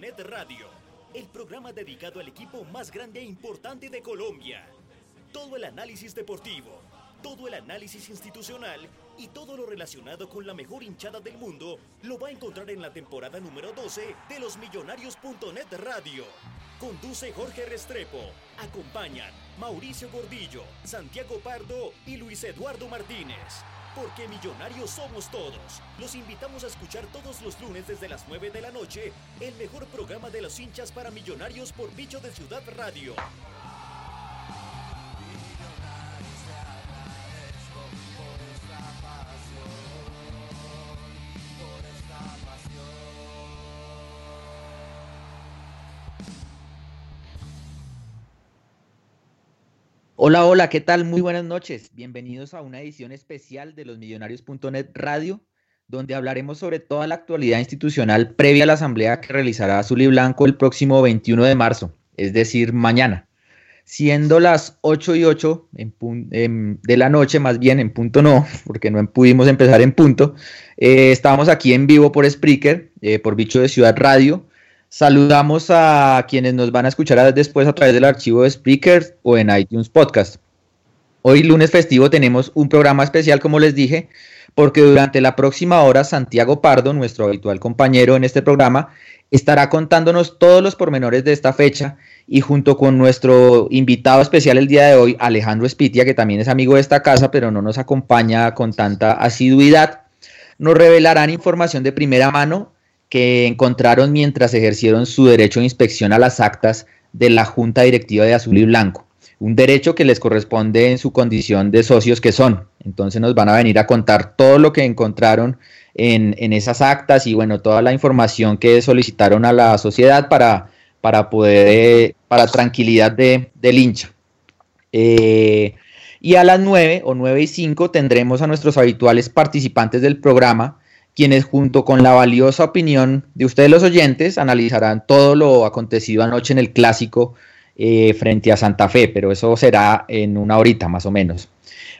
Radio, el programa dedicado al equipo más grande e importante de Colombia. Todo el análisis deportivo, todo el análisis institucional y todo lo relacionado con la mejor hinchada del mundo lo va a encontrar en la temporada número 12 de los Millonarios.net Radio. Conduce Jorge Restrepo. Acompañan Mauricio Gordillo, Santiago Pardo y Luis Eduardo Martínez porque millonarios somos todos. Los invitamos a escuchar todos los lunes desde las 9 de la noche el mejor programa de los hinchas para millonarios por Bicho de Ciudad Radio. Hola, hola, ¿qué tal? Muy buenas noches. Bienvenidos a una edición especial de los Millonarios.net Radio, donde hablaremos sobre toda la actualidad institucional previa a la asamblea que realizará Azul y Blanco el próximo 21 de marzo, es decir, mañana. Siendo las 8 y 8 de la noche, más bien en punto no, porque no pudimos empezar en punto, eh, estamos aquí en vivo por Spreaker, eh, por Bicho de Ciudad Radio, Saludamos a quienes nos van a escuchar después a través del archivo de Spreaker o en iTunes Podcast. Hoy lunes festivo tenemos un programa especial, como les dije, porque durante la próxima hora Santiago Pardo, nuestro habitual compañero en este programa, estará contándonos todos los pormenores de esta fecha y junto con nuestro invitado especial el día de hoy, Alejandro Espitia, que también es amigo de esta casa, pero no nos acompaña con tanta asiduidad, nos revelarán información de primera mano que encontraron mientras ejercieron su derecho de inspección a las actas de la Junta Directiva de Azul y Blanco, un derecho que les corresponde en su condición de socios que son. Entonces nos van a venir a contar todo lo que encontraron en, esas actas y bueno, toda la información que solicitaron a la sociedad para, para poder, eh, para tranquilidad de, del hincha. Eh, y a las 9 o 9 y 5 tendremos a nuestros habituales participantes del programa, quienes junto con la valiosa opinión de ustedes los oyentes analizarán todo lo acontecido anoche en el clásico eh, frente a Santa Fe, pero eso será en una horita más o menos.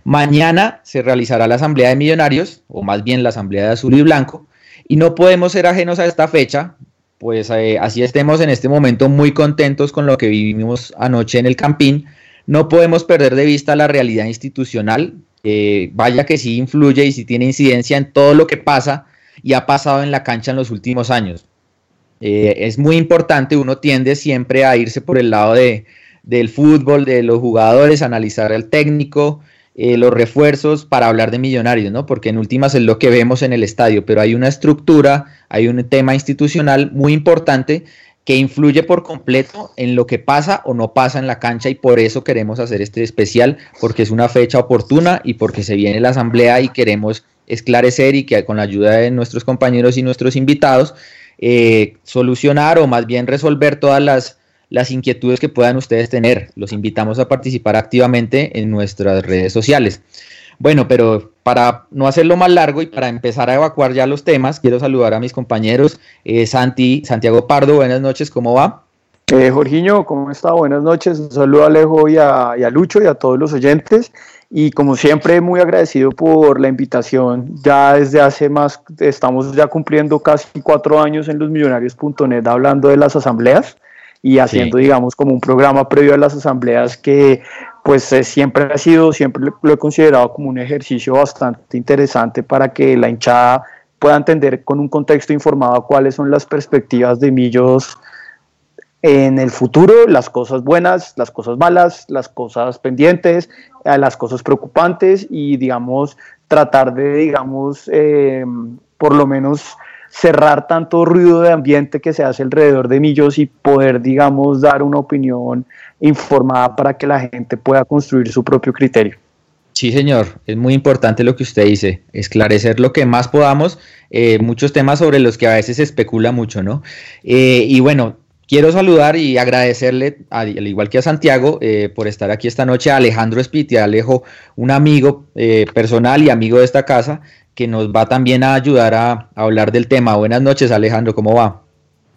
Mañana se realizará la Asamblea de Millonarios, o más bien la Asamblea de Azul y Blanco, y no podemos ser ajenos a esta fecha, pues eh, así estemos en este momento muy contentos con lo que vivimos anoche en el Campín, no podemos perder de vista la realidad institucional eh, vaya que sí influye y sí tiene incidencia en todo lo que pasa y ha pasado en la cancha en los últimos años. Eh, es muy importante, uno tiende siempre a irse por el lado de, del fútbol, de los jugadores, analizar al técnico, eh, los refuerzos para hablar de millonarios, ¿no? Porque en últimas es lo que vemos en el estadio, pero hay una estructura, hay un tema institucional muy importante que influye por completo en lo que pasa o no pasa en la cancha y por eso queremos hacer este especial, porque es una fecha oportuna y porque se viene la asamblea y queremos esclarecer y que con la ayuda de nuestros compañeros y nuestros invitados eh, solucionar o más bien resolver todas las, las inquietudes que puedan ustedes tener. Los invitamos a participar activamente en nuestras redes sociales. Bueno, pero para no hacerlo más largo y para empezar a evacuar ya los temas, quiero saludar a mis compañeros. Eh, Santi, Santiago Pardo, buenas noches, ¿cómo va? Eh, Jorginho, ¿cómo está? Buenas noches. Un saludo a Alejo y a, y a Lucho y a todos los oyentes. Y como siempre, muy agradecido por la invitación. Ya desde hace más, estamos ya cumpliendo casi cuatro años en los millonarios.net hablando de las asambleas y haciendo, digamos, como un programa previo a las asambleas que pues eh, siempre ha sido, siempre lo he considerado como un ejercicio bastante interesante para que la hinchada pueda entender con un contexto informado cuáles son las perspectivas de Millos en el futuro, las cosas buenas, las cosas malas, las cosas pendientes, eh, las cosas preocupantes y, digamos, tratar de, digamos, eh, por lo menos cerrar tanto ruido de ambiente que se hace alrededor de Millos y poder, digamos, dar una opinión informada para que la gente pueda construir su propio criterio. Sí, señor, es muy importante lo que usted dice, esclarecer lo que más podamos, eh, muchos temas sobre los que a veces se especula mucho, ¿no? y bueno, Quiero saludar y agradecerle, al igual que a Santiago, eh, por estar aquí esta noche, a Alejandro Spiti, Alejo, un amigo eh, personal y amigo de esta casa, que nos va también a ayudar a, hablar del tema. Buenas noches, Alejandro, ¿cómo va?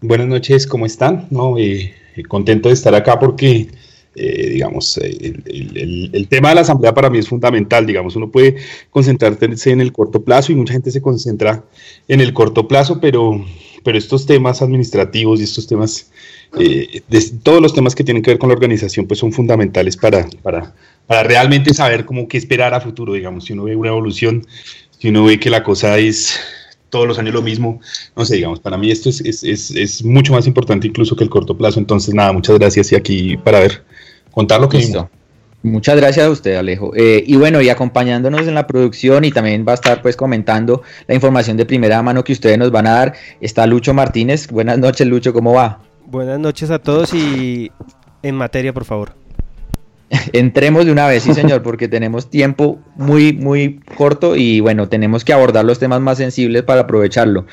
Buenas noches, ¿cómo están? No, eh, contento de estar acá porque, digamos, el, el, tema de la asamblea para mí es fundamental. Digamos, uno puede concentrarse en el corto plazo y mucha gente se concentra en el corto plazo, pero pero estos temas administrativos y estos temas, eh, todos los temas que tienen que ver con la organización, pues son fundamentales para, para, para realmente saber cómo qué esperar a futuro, digamos, si uno ve una evolución, si uno ve que la cosa es todos los años lo mismo, no sé, digamos, para mí esto es, es, es, es mucho más importante incluso que el corto plazo, entonces nada, muchas gracias y aquí para ver, contar lo que... Listo. Muchas gracias a usted, Alejo. Eh, y bueno, y acompañándonos en la producción y también va a estar pues comentando la información de primera mano que ustedes nos van a dar, está Lucho Martínez. Buenas noches, Lucho, ¿cómo va? Buenas noches a todos y en materia, por favor. Entremos de una vez, sí señor, porque tenemos tiempo muy, muy corto y bueno, tenemos que abordar los temas más sensibles para aprovecharlo.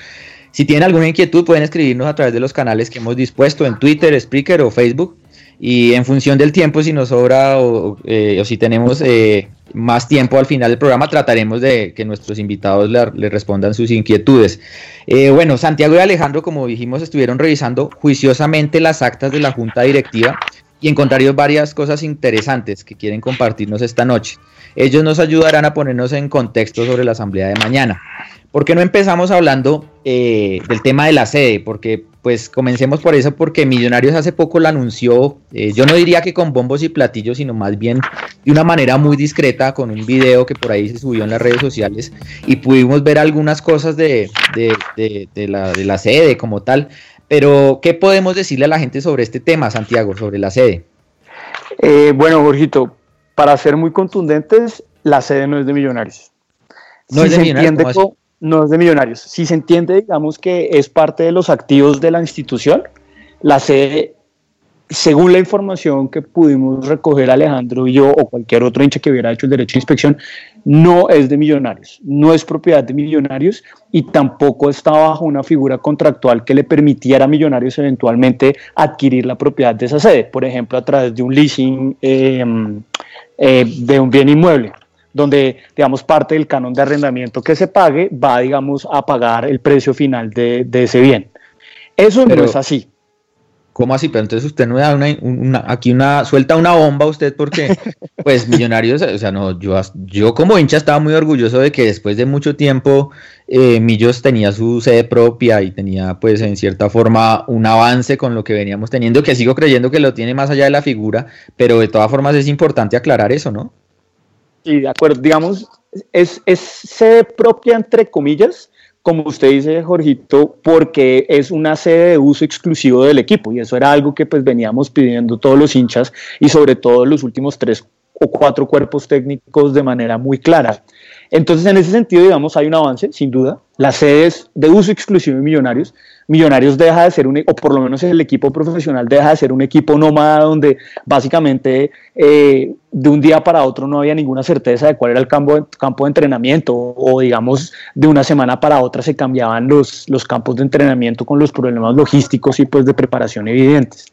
Si tienen alguna inquietud, pueden escribirnos a través de los canales que hemos dispuesto en Twitter, Spreaker o Facebook y en función del tiempo, si nos sobra o, eh, si tenemos eh, más tiempo al final del programa, trataremos de que nuestros invitados le, respondan sus inquietudes. Eh, bueno, Santiago y Alejandro, como dijimos, estuvieron revisando juiciosamente las actas de la Junta Directiva y encontraron varias cosas interesantes que quieren compartirnos esta noche. Ellos nos ayudarán a ponernos en contexto sobre la asamblea de mañana. ¿Por qué no empezamos hablando del tema de la sede? Porque pues comencemos por eso, porque Millonarios hace poco lo anunció, eh, yo no diría que con bombos y platillos, sino más bien de una manera muy discreta, con un video que por ahí se subió en las redes sociales y pudimos ver algunas cosas de, la, sede como tal. Pero, ¿qué podemos decirle a la gente sobre este tema, Santiago, sobre la sede? Eh, bueno, Jorgito, para ser muy contundentes, la sede no es de Millonarios. No es de Millonarios no es de millonarios. Si se entiende, digamos que es parte de los activos de la institución, la sede, según la información que pudimos recoger Alejandro y yo o cualquier otro hincha que hubiera hecho el derecho de inspección, no es de millonarios, no es propiedad de millonarios y tampoco está bajo una figura contractual que le permitiera a millonarios eventualmente adquirir la propiedad de esa sede, por ejemplo, a través de un leasing eh, eh, de un bien inmueble donde, digamos, parte del canon de arrendamiento que se pague va, digamos, a pagar el precio final de, ese bien. Eso no es así. ¿Cómo así? Pero entonces usted no da una, aquí una, suelta una bomba usted porque, pues, Millonarios, o sea, no, yo, yo como hincha estaba muy orgulloso de que después de mucho tiempo eh, Millos tenía su sede propia y tenía, pues, en cierta forma un avance con lo que veníamos teniendo, que sigo creyendo que lo tiene más allá de la figura, pero de todas formas es importante aclarar eso, ¿no? Sí, de acuerdo. Digamos, es, es sede propia, entre comillas, como usted dice, Jorgito, porque es una sede de uso exclusivo del equipo y eso era algo que pues veníamos pidiendo todos los hinchas y sobre todo los últimos tres o cuatro cuerpos técnicos de manera muy clara. Entonces, en ese sentido, digamos, hay un avance, sin duda. La sede es de uso exclusivo de Millonarios. Millonarios deja de ser un, o por lo menos el equipo profesional deja de ser un equipo nómada donde básicamente eh, de un día para otro no había ninguna certeza de cuál era el campo, de entrenamiento o digamos de una semana para otra se cambiaban los, los campos de entrenamiento con los problemas logísticos y pues de preparación evidentes.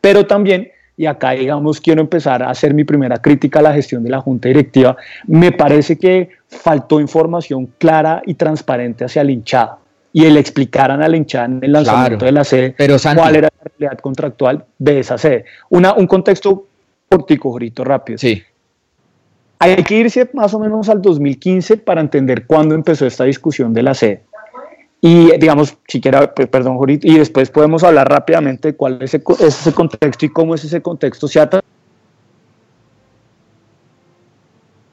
Pero también y acá, digamos, quiero empezar a hacer mi primera crítica a la gestión de la Junta Directiva, me parece que faltó información clara y transparente hacia la hinchada y el explicaran a la hinchada en el lanzamiento de la sede pero, cuál era la realidad contractual de esa sede. Una, un contexto cortico, Jorito, rápido. Sí. Hay que irse más o menos al 2015 para entender cuándo empezó esta discusión de la sede. Y digamos, siquiera, perdón, y después podemos hablar rápidamente de cuál es ese, contexto y cómo es ese contexto se ata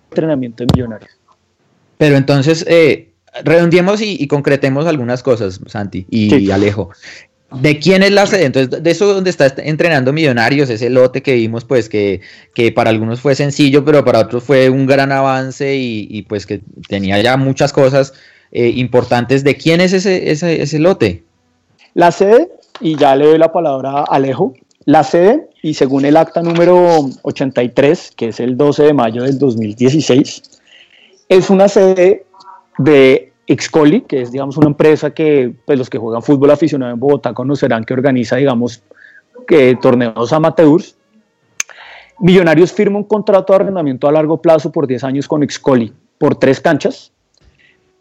entrenamiento de millonarios. Pero entonces, eh, redondeemos y, concretemos algunas cosas, Santi y Alejo. ¿De quién es la sede? Entonces, de eso donde está entrenando Millonarios, ese lote que vimos, pues que, que para algunos fue sencillo, pero para otros fue un gran avance y, pues que tenía ya muchas cosas eh, importantes. ¿De quién es ese, ese, ese lote? La sede, y ya le doy la palabra a Alejo, la sede, y según el acta número 83, que es el 12 de mayo del 2016, es una sede de Excoli, que es, digamos, una empresa que pues, los que juegan fútbol aficionado en Bogotá conocerán que organiza, digamos, que torneos amateurs. Millonarios firma un contrato de arrendamiento a largo plazo por 10 años con Excoli por tres canchas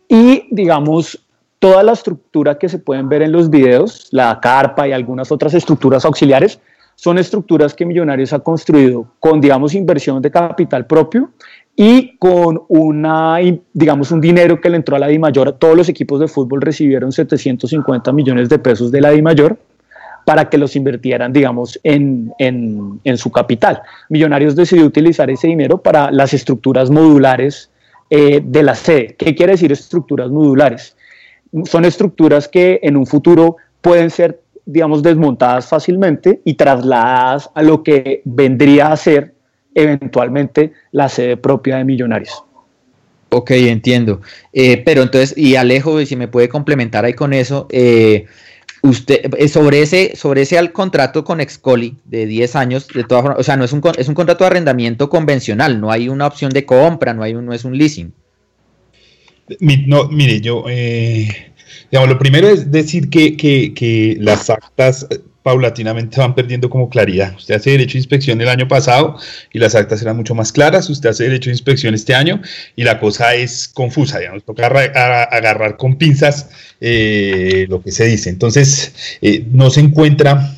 y, digamos, toda la estructura que se pueden ver en los videos, la carpa y algunas otras estructuras auxiliares, son estructuras que Millonarios ha construido con, digamos, inversión de capital propio y con una, digamos, un dinero que le entró a la DIMAYOR, todos los equipos de fútbol recibieron 750 millones de pesos de la DIMAYOR para que los invirtieran, digamos, en, en, en, su capital. Millonarios decidió utilizar ese dinero para las estructuras modulares eh, de la sede. ¿Qué quiere decir estructuras modulares? Son estructuras que en un futuro pueden ser, digamos, desmontadas fácilmente y trasladadas a lo que vendría a ser eventualmente la sede propia de Millonarios. Ok, entiendo. Eh, pero entonces, y Alejo, si me puede complementar ahí con eso, eh, usted, eh, sobre ese, sobre ese contrato con Excoli de 10 años, de todas formas, o sea, no es un, es un contrato de arrendamiento convencional, no hay una opción de compra, no hay un, no es un leasing. No, mire, yo, digamos, lo primero es decir que, que, que las actas paulatinamente van perdiendo como claridad. Usted hace derecho de inspección el año pasado y las actas eran mucho más claras, usted hace derecho de inspección este año y la cosa es confusa, digamos, toca agarrar con pinzas eh, lo que se dice. Entonces, eh, no se encuentra...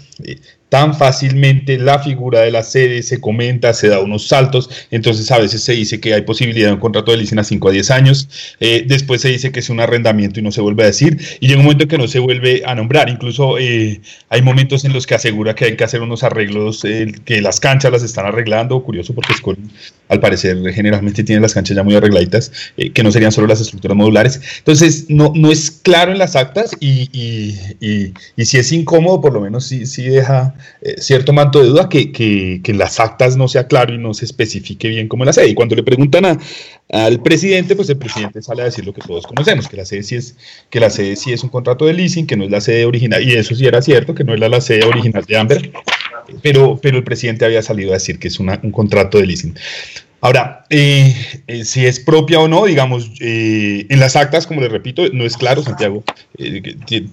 Tan fácilmente la figura de la sede se comenta, se da unos saltos, entonces a veces se dice que hay posibilidad de un contrato de leasing a 5 a 10 años, eh, después se dice que es un arrendamiento y no se vuelve a decir, y llega un momento en que no se vuelve a nombrar, incluso eh, hay momentos en los que asegura que hay que hacer unos arreglos, eh, que las canchas las están arreglando, curioso porque al parecer generalmente tiene las canchas ya muy arregladitas, que no serían solo las estructuras modulares, entonces no, no es claro en las actas y, y, y, si es incómodo, por lo menos sí, sí deja eh, cierto manto de duda que, que, en las actas no sea claro y no se especifique bien cómo la sede. Y cuando le preguntan a, al presidente, pues el presidente sale a decir lo que todos conocemos, que la sede sí es, que la sede sí es un contrato de leasing, que no es la sede original, y eso sí era cierto, que no es la, sede original de Amber, pero, pero el presidente había salido a decir que es un contrato de leasing. Ahora, eh, eh, si es propia o no, digamos, eh, en las actas, como les repito, no es claro, Santiago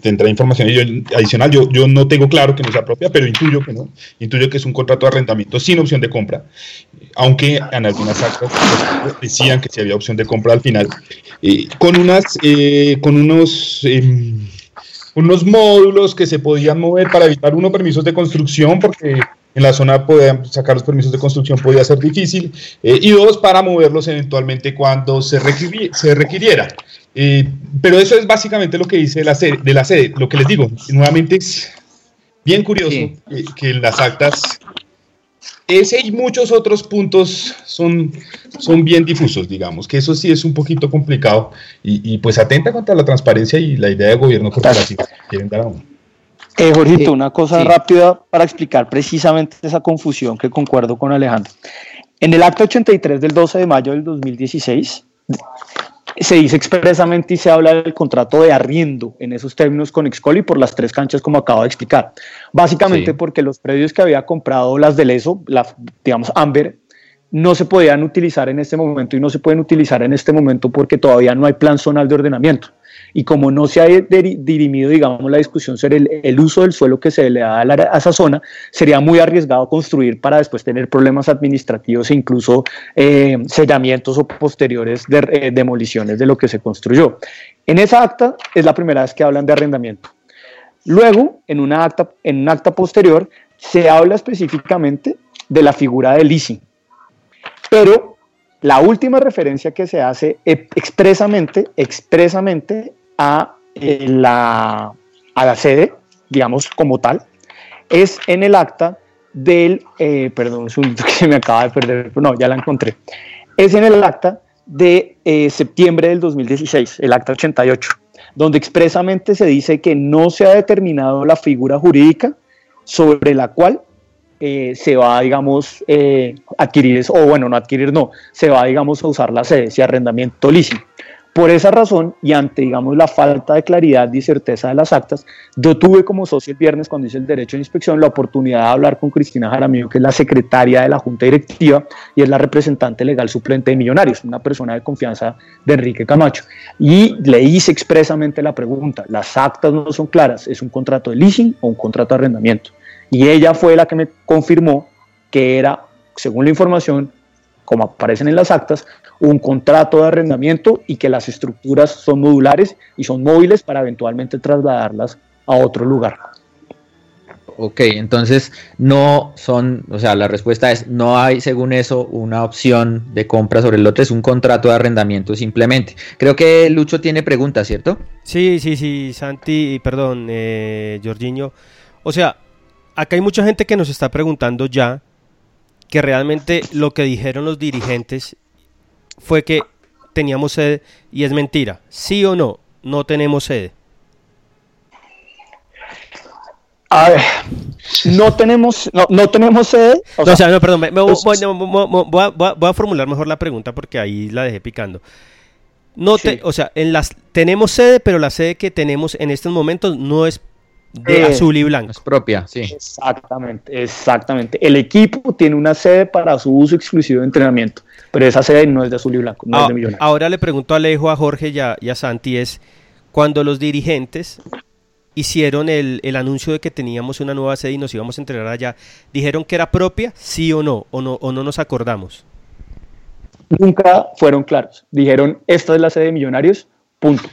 tendrá información adicional. Yo, yo no tengo claro que no sea propia, pero intuyo que no. Intuyo que es un contrato de arrendamiento sin opción de compra, aunque en algunas actas decían que sí había opción de compra al final, con, unas, con unos em, unos módulos que se podían mover para evitar uno permisos de construcción, porque en la zona podían sacar los permisos de construcción podía ser difícil, eh, y dos, para moverlos eventualmente cuando se, se requiriera. Eh, pero eso es básicamente lo que dice la sede, de la sede. Lo que les digo, nuevamente es bien curioso que, en las actas ese y muchos otros puntos son, son bien difusos, digamos, que eso sí es un poquito complicado y, pues atenta contra la transparencia y la idea de gobierno corporativo que quieren dar a uno. Eh, Jorgito, una cosa rápida para explicar precisamente esa confusión que concuerdo con Alejandro. En el acto 83 del 12 de mayo del 2016 se dice expresamente y se habla del contrato de arriendo en esos términos con Excoli por las tres canchas como acabo de explicar. Básicamente porque los predios que había comprado las del ESO, la, digamos Amber, no se podían utilizar en este momento y no se pueden utilizar en este momento porque todavía no hay plan zonal de ordenamiento y como no se ha dirimido, digamos, la discusión sobre el, uso del suelo que se le da a, esa zona, sería muy arriesgado construir para después tener problemas administrativos e incluso eh, sellamientos o posteriores eh, demoliciones de lo que se construyó. En esa acta es la primera vez que hablan de arrendamiento. Luego, en, una acta, en un acta posterior, se habla específicamente de la figura de leasing. Pero la última referencia que se hace expresamente, expresamente a, eh, la, a la sede, digamos como tal, es en el acta del, eh, perdón, un que se me acaba de perder, no, ya la encontré, es en el acta de eh, septiembre del 2016, el acta 88, donde expresamente se dice que no se ha determinado la figura jurídica sobre la cual eh, se va, digamos, adquirir, o bueno, no adquirir, no, se va, digamos, a usar la sede, si arrendamiento lícito. Por esa razón y ante, digamos, la falta de claridad y certeza de las actas, yo tuve como socio el viernes, cuando hice el derecho de inspección, la oportunidad de hablar con Cristina Jaramillo, que es la secretaria de la Junta Directiva y es la representante legal suplente de Millonarios, una persona de confianza de Enrique Camacho. Y le hice expresamente la pregunta, las actas no son claras, ¿es un contrato de leasing o un contrato de arrendamiento? Y ella fue la que me confirmó que era, según la información, como aparecen en las actas, un contrato de arrendamiento y que las estructuras son modulares y son móviles para eventualmente trasladarlas a otro lugar. Ok, entonces no son, o sea, la respuesta es no hay, según eso, una opción de compra sobre el otro, es un contrato de arrendamiento simplemente. Creo que Lucho tiene preguntas, ¿cierto? Sí, sí, sí, Santi, perdón, eh, Jorginho. O sea, acá hay mucha gente que nos está preguntando ya que realmente lo que dijeron los dirigentes fue que teníamos sede y es mentira. ¿Sí o no? No tenemos sede. A ver, no tenemos, no, no tenemos sede. O, sea, no, perdón, voy, a, formular mejor la pregunta porque ahí la dejé picando. No te, o sea, en las tenemos sede, pero la sede que tenemos en estos momentos no es de eh, azul y blanco. Es propia, sí. Exactamente, exactamente. El equipo tiene una sede para su uso exclusivo de entrenamiento pero esa sede no es de azul y blanco, no es de ah, Millonarios. Ahora le pregunto a Alejo, a Jorge y a, Santi, es cuando los dirigentes hicieron el, anuncio de que teníamos una nueva sede y nos íbamos a entrenar allá, ¿dijeron que era propia, sí o no? ¿O no, o no nos acordamos? Nunca fueron claros. Dijeron, esta es la sede de Millonarios, punto.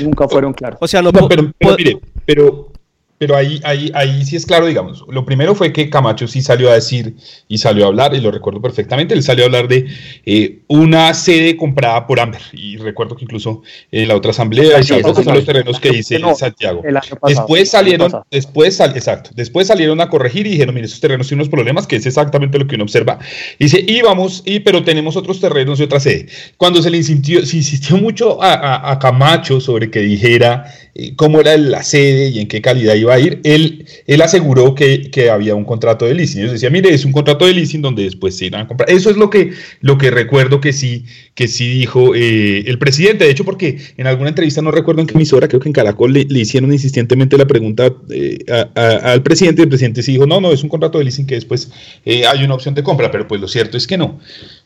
Nunca fueron claros. O sea, no, pero, pero mire, pero pero ahí, ahí, ahí sí es claro, digamos. Lo primero fue que Camacho sí salió a decir y salió a hablar, y lo recuerdo perfectamente, él salió a hablar de eh, una sede comprada por Amber. Y recuerdo que incluso en la otra asamblea, y son los terrenos que dice Santiago. después salieron, después sal, exacto, después salieron a corregir y dijeron, mire, esos terrenos tienen unos problemas, que es exactamente lo que uno observa. dice, y vamos, y, pero tenemos otros terrenos y otra sede. Cuando se le insistió, se insistió mucho a, a Camacho sobre que dijera eh, cómo era la sede y en qué calidad iba a ir, él, él aseguró que, que había un contrato de leasing. Ellos decían, mire, es un contrato de leasing donde después se irán a comprar. Eso es lo que, lo que recuerdo que sí, que sí dijo eh, el presidente. De hecho, porque en alguna entrevista, no recuerdo en qué emisora, creo que en Caracol le, hicieron insistentemente la pregunta eh, al presidente. El presidente sí dijo, no, no, es un contrato de leasing que después hay una opción de compra, pero pues lo cierto es que no.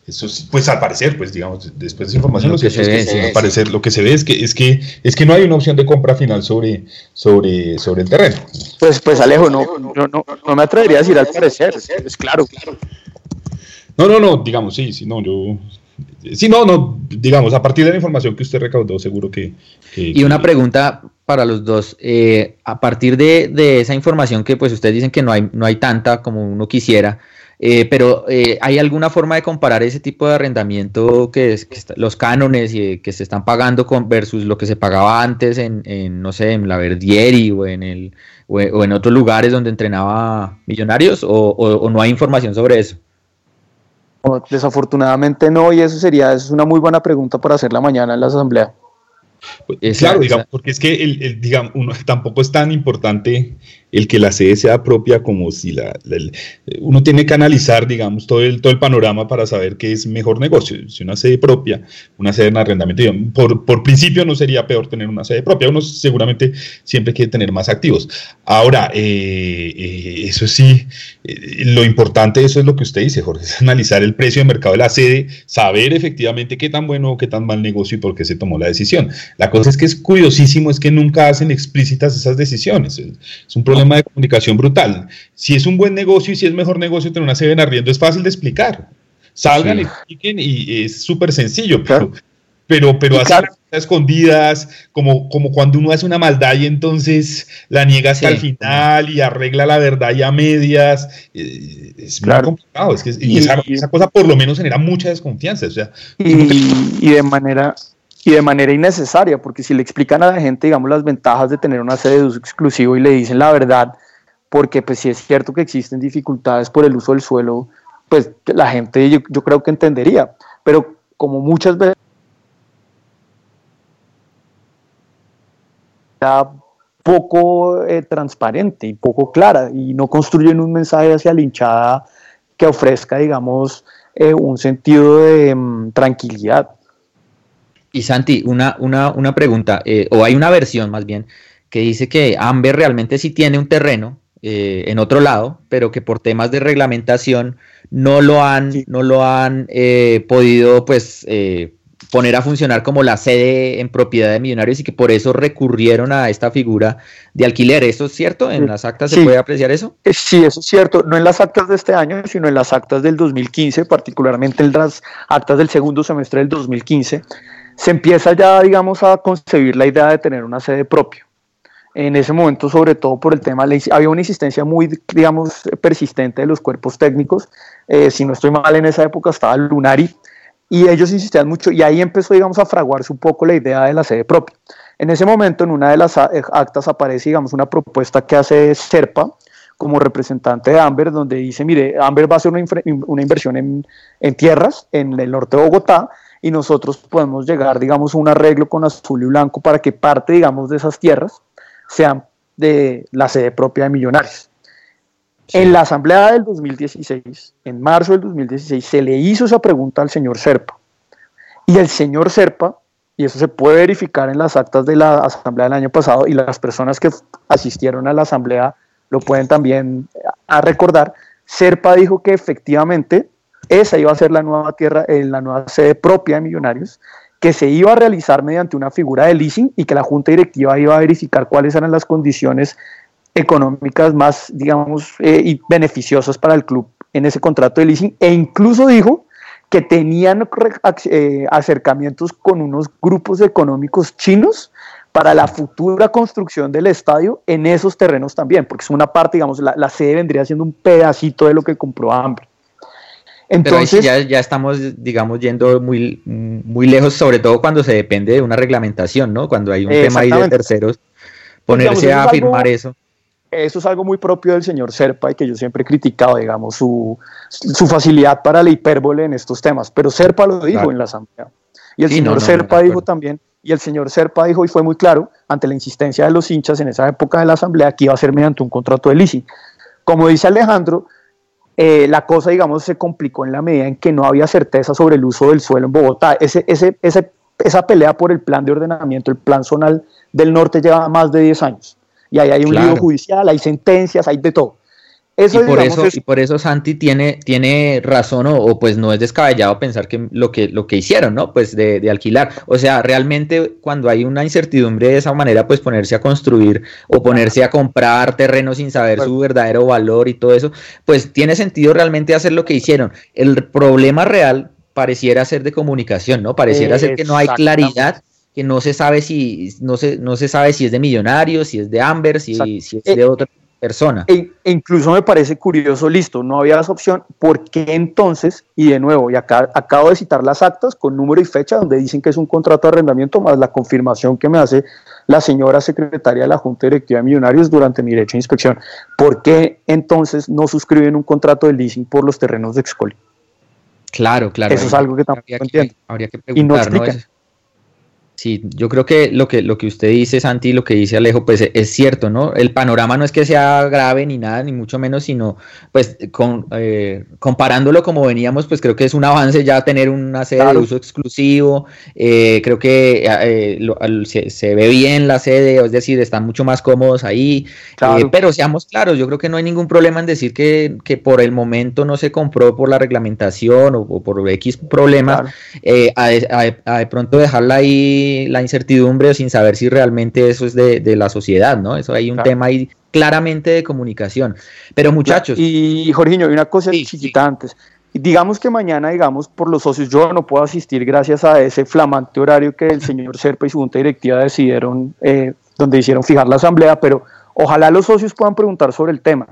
Eso pues al parecer, pues digamos, después de esa información, lo, que, se ve, lo que se ve es que, es que es que no hay una opción de compra final sobre, sobre, sobre el terreno. Pues, pues Alejo, no, no, no, no me atrevería a decir al parecer, es claro, claro. No, no, no, digamos, sí, sí, no, yo Sí, no, no, digamos, a partir de la información que usted recaudó, seguro que... y una pregunta para los dos, eh, a partir de, de, esa información que pues ustedes dicen que no hay, no hay tanta como uno quisiera, eh, pero eh, ¿hay alguna forma de comparar ese tipo de arrendamiento que, es, los cánones y, que se están pagando con versus lo que se pagaba antes en, no sé, en la Verdieri o en el o, en otros lugares donde entrenaba Millonarios o, no hay información sobre eso? desafortunadamente no y eso sería es una muy buena pregunta para hacerla mañana en la asamblea. Pues, claro, digamos, porque es que el, digamos, uno, tampoco es tan importante el que la sede sea propia como si la, uno tiene que analizar, digamos, todo el, todo el panorama para saber qué es mejor negocio. Si una sede propia, una sede en arrendamiento, por, por principio no sería peor tener una sede propia, uno seguramente siempre quiere tener más activos. Ahora, eh, eh, eso sí, eh, lo importante eso es lo que usted dice, Jorge, es analizar el precio de mercado de la sede, saber efectivamente qué tan bueno o qué tan mal negocio y por qué se tomó la decisión. La cosa es que es curiosísimo, es que nunca hacen explícitas esas decisiones. Es un problema de comunicación brutal. Si es un buen negocio y si es mejor negocio tener una sede en arriendo, es fácil de explicar. Salgan, y expliquen y es súper sencillo, pero, pero, pero hacer escondidas, como, como cuando uno hace una maldad y entonces la niega hasta el final y arregla la verdad ya a medias, eh, es muy complicado. Es que y, esa, cosa por lo menos genera mucha desconfianza. O sea, y, y de manera y de manera innecesaria, porque si le explican a la gente, digamos, las ventajas de tener una sede de uso exclusivo y le dicen la verdad, porque pues si es cierto que existen dificultades por el uso del suelo, pues la gente yo, creo que entendería, pero como muchas veces poco eh, transparente y poco clara y no construyen un mensaje hacia la hinchada que ofrezca, digamos, eh, un sentido de mm, tranquilidad. Y Santi, una, una, una pregunta, eh, o hay una versión más bien, que dice que Amber realmente sí tiene un terreno en otro lado, pero que por temas de reglamentación no lo han, no lo han podido pues poner a funcionar como la sede en propiedad de millonarios y que por eso recurrieron a esta figura de alquiler. ¿Eso es cierto? ¿En las actas se puede apreciar eso? Eh, sí, eso es cierto. No en las actas de este año, sino en las actas del 2015, particularmente en las actas del segundo semestre del 2015, se empieza ya, digamos, a concebir la idea de tener una sede propia. En ese momento, sobre todo por el tema, había una insistencia muy, digamos, persistente de los cuerpos técnicos. Eh, si no estoy mal, en esa época estaba Lunari, y ellos insistían mucho y ahí empezó, digamos, a fraguarse un poco la idea de la sede propia. En ese momento, en una de las eh, actas aparece, digamos, una propuesta que hace Serpa como representante de Amber, donde dice, mire, Amber va a hacer una, inversión en, tierras en el norte de Bogotá y nosotros podemos llegar, digamos, a un arreglo con Azul y Blanco para que parte, digamos, de esas tierras sean de la sede propia de Millonarios. En la asamblea del 2016, en marzo del 2016, se le hizo esa pregunta al señor Serpa. Y el señor Serpa, y eso se puede verificar en las actas de la asamblea del año pasado, y las personas que asistieron a la asamblea lo pueden también eh, a recordar, Serpa dijo que efectivamente esa iba a ser la nueva tierra, eh, la nueva sede propia de Millonarios, que se iba a realizar mediante una figura de leasing y que la junta directiva iba a verificar cuáles eran las condiciones económicas más, digamos, eh, y beneficiosas para el club en ese contrato de leasing e incluso dijo que tenían eh, acercamientos con unos grupos económicos chinos para la futura construcción del estadio en esos terrenos también, porque es una parte, digamos, la, sede vendría siendo un pedacito de lo que compró Hambre. Entonces, ya, ya, estamos, digamos, yendo muy, muy lejos, sobre todo cuando se depende de una reglamentación, ¿no? Cuando hay un tema ahí de terceros, ponerse a afirmar eso eso es algo muy propio del señor Serpa y que yo siempre he criticado, digamos, su, su facilidad para la hipérbole en estos temas. Pero Serpa lo dijo en la asamblea. Y el señor Serpa dijo también, y el señor Serpa dijo, y fue muy claro, ante la insistencia de los hinchas en esa época de la asamblea, que iba a ser mediante un contrato de leasing. Como dice Alejandro, eh, la cosa, digamos, se complicó en la medida en que no había certeza sobre el uso del suelo en Bogotá. Ese, ese, ese, esa pelea por el plan de ordenamiento, el plan zonal del norte lleva más de 10 años y ahí hay un libro judicial, hay sentencias, hay de todo. Eso, y, por eso, y por eso Santi tiene, tiene razón o, pues no es descabellado pensar que lo que, lo que hicieron, ¿no? Pues de, alquilar. O sea, realmente cuando hay una incertidumbre de esa manera, pues ponerse a construir o ponerse a comprar terreno sin saber su verdadero valor y todo eso, pues tiene sentido realmente hacer lo que hicieron. El problema real pareciera ser de comunicación, ¿no? Pareciera ser que no hay claridad que no se sabe si no se, no se sabe si es de Millonarios, si es de Amber, si, si es de otra persona. E, e, incluso me parece curioso, listo, no había esa opción, ¿por qué entonces? Y de nuevo, y acá acabo de citar las actas con número y fecha donde dicen que es un contrato de arrendamiento más la confirmación que me hace la señora secretaria de la Junta Directiva de Millonarios durante mi derecho de inspección. ¿Por qué entonces no suscriben un contrato de leasing por los terrenos de Excoli? Claro, claro. Eso es algo que tampoco entiendo. Habría que preguntar, y no, Sí, yo creo que lo que lo que usted dice, Santi, lo que dice Alejo, pues es cierto, ¿no? El panorama no es que sea grave ni nada, ni mucho menos, sino, pues, con, eh, comparándolo como veníamos, pues creo que es un avance ya tener una sede de uso exclusivo. Eh, creo que eh, se, ve bien la sede, es decir, están mucho más cómodos ahí. pero seamos claros, yo creo que no hay ningún problema en decir que, que por el momento no se compró por la reglamentación o, por X problemas, a de pronto dejarla ahí la incertidumbre o sin saber si realmente eso es de, la sociedad, ¿no? Eso hay un tema ahí claramente de comunicación. Pero muchachos. Y Jorginho, hay una cosa chiquita antes. Digamos que mañana, digamos, por los socios, yo no puedo asistir gracias a ese flamante horario que el señor Serpa y su junta directiva decidieron, eh, donde hicieron fijar la asamblea, pero ojalá los socios puedan preguntar sobre el tema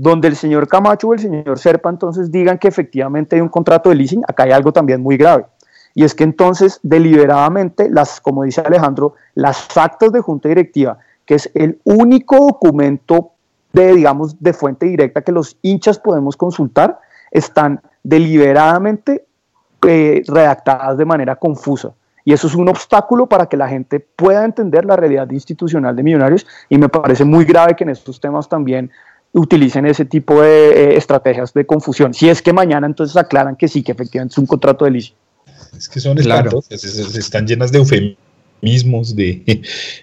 donde el señor Camacho o el señor Serpa entonces digan que efectivamente hay un contrato de leasing, acá hay algo también muy grave. Y es que entonces deliberadamente, las, como dice Alejandro, las actas de junta directiva, que es el único documento de, digamos, de fuente directa que los hinchas podemos consultar, están deliberadamente eh, redactadas de manera confusa. Y eso es un obstáculo para que la gente pueda entender la realidad institucional de Millonarios y me parece muy grave que en estos temas también utilicen ese tipo de eh, estrategias de confusión. Si es que mañana entonces aclaran que sí, que efectivamente es un contrato de liceo. Es que son claro. están llenas de eufemismos, de,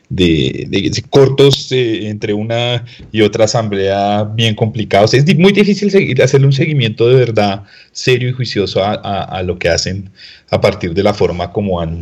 de, cortos eh, entre una y otra asamblea bien complicados. Es muy difícil seguir, hacerle un seguimiento de verdad serio y juicioso a, lo que hacen a partir de la forma como han,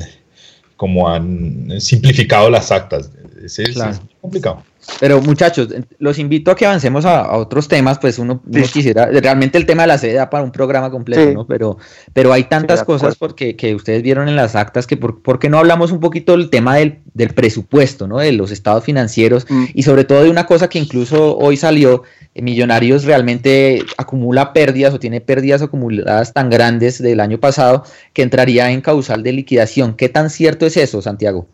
como han simplificado las actas. Es, es complicado. Pero muchachos, los invito a que avancemos a, otros temas, pues uno, quisiera, realmente el tema de la sede da para un programa completo, ¿no? Pero, pero hay tantas cosas porque, que ustedes vieron en las actas que por, qué no hablamos un poquito del tema del, presupuesto, ¿no? De los estados financieros mm. y sobre todo de una cosa que incluso hoy salió, eh, Millonarios realmente acumula pérdidas o tiene pérdidas acumuladas tan grandes del año pasado que entraría en causal de liquidación. ¿Qué tan cierto es eso, Santiago?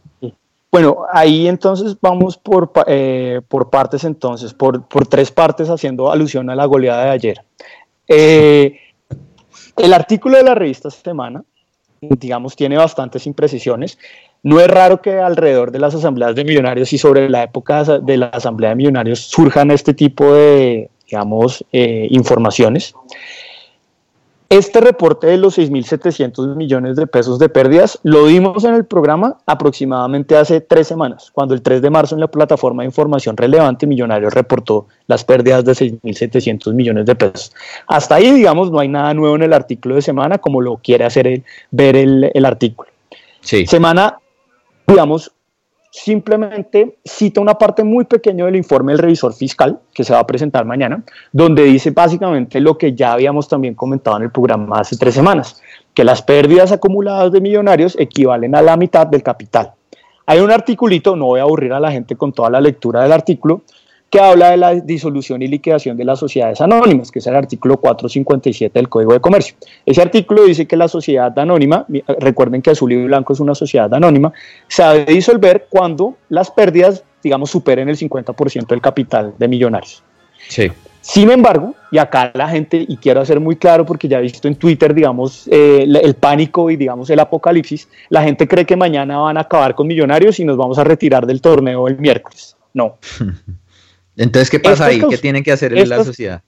Bueno, ahí entonces vamos por, eh, por partes entonces, por, por, tres partes haciendo alusión a la goleada de ayer. Eh, el artículo de la revista Semana, digamos, tiene bastantes imprecisiones. No es raro que alrededor de las asambleas de millonarios y sobre la época de la asamblea de millonarios surjan este tipo de, digamos, eh, informaciones. Este reporte de los 6.700 millones de pesos de pérdidas lo dimos en el programa aproximadamente hace tres semanas, cuando el 3 de marzo en la plataforma de información relevante Millonarios reportó las pérdidas de 6.700 millones de pesos. Hasta ahí, digamos, no hay nada nuevo en el artículo de semana como lo quiere hacer ver el, el artículo. Sí. Semana, digamos, simplemente cita una parte muy pequeña del informe del revisor fiscal que se va a presentar mañana, donde dice básicamente lo que ya habíamos también comentado en el programa hace tres semanas, que las pérdidas acumuladas de millonarios equivalen a la mitad del capital. Hay un articulito, no voy a aburrir a la gente con toda la lectura del artículo, que habla de la disolución y liquidación de las sociedades anónimas, que es el artículo 457 del Código de Comercio. Ese artículo dice que la sociedad anónima, recuerden que Azul y Blanco es una sociedad anónima, se ha de disolver cuando las pérdidas, digamos, superen el 50% del capital de millonarios. Sí. Sin embargo, y acá la gente, y quiero hacer muy claro porque ya he visto en Twitter, digamos, eh, el pánico y, digamos, el apocalipsis, la gente cree que mañana van a acabar con millonarios y nos vamos a retirar del torneo el miércoles. No. Entonces, ¿qué pasa ahí? ¿Qué tienen que hacer la sociedad?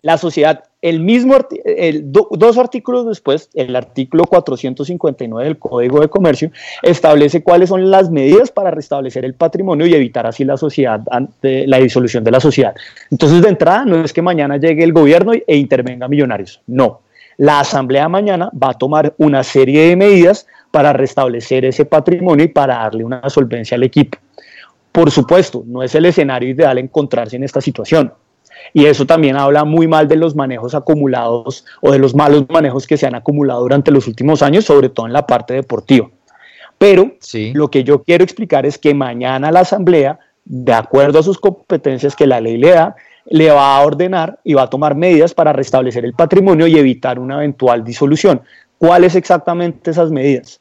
La sociedad, el mismo, dos artículos después, el artículo 459 del Código de Comercio establece cuáles son las medidas para restablecer el patrimonio y evitar así la sociedad, la disolución de la sociedad. Entonces, de entrada, no es que mañana llegue el gobierno e intervenga millonarios, no. La asamblea mañana va a tomar una serie de medidas para restablecer ese patrimonio y para darle una solvencia al equipo. Por supuesto, no es el escenario ideal encontrarse en esta situación. Y eso también habla muy mal de los manejos acumulados o de los malos manejos que se han acumulado durante los últimos años, sobre todo en la parte deportiva. Pero lo que yo quiero explicar es que mañana la Asamblea, de acuerdo a sus competencias que la ley le da, le va a ordenar y va a tomar medidas para restablecer el patrimonio y evitar una eventual disolución. ¿Cuáles exactamente esas medidas?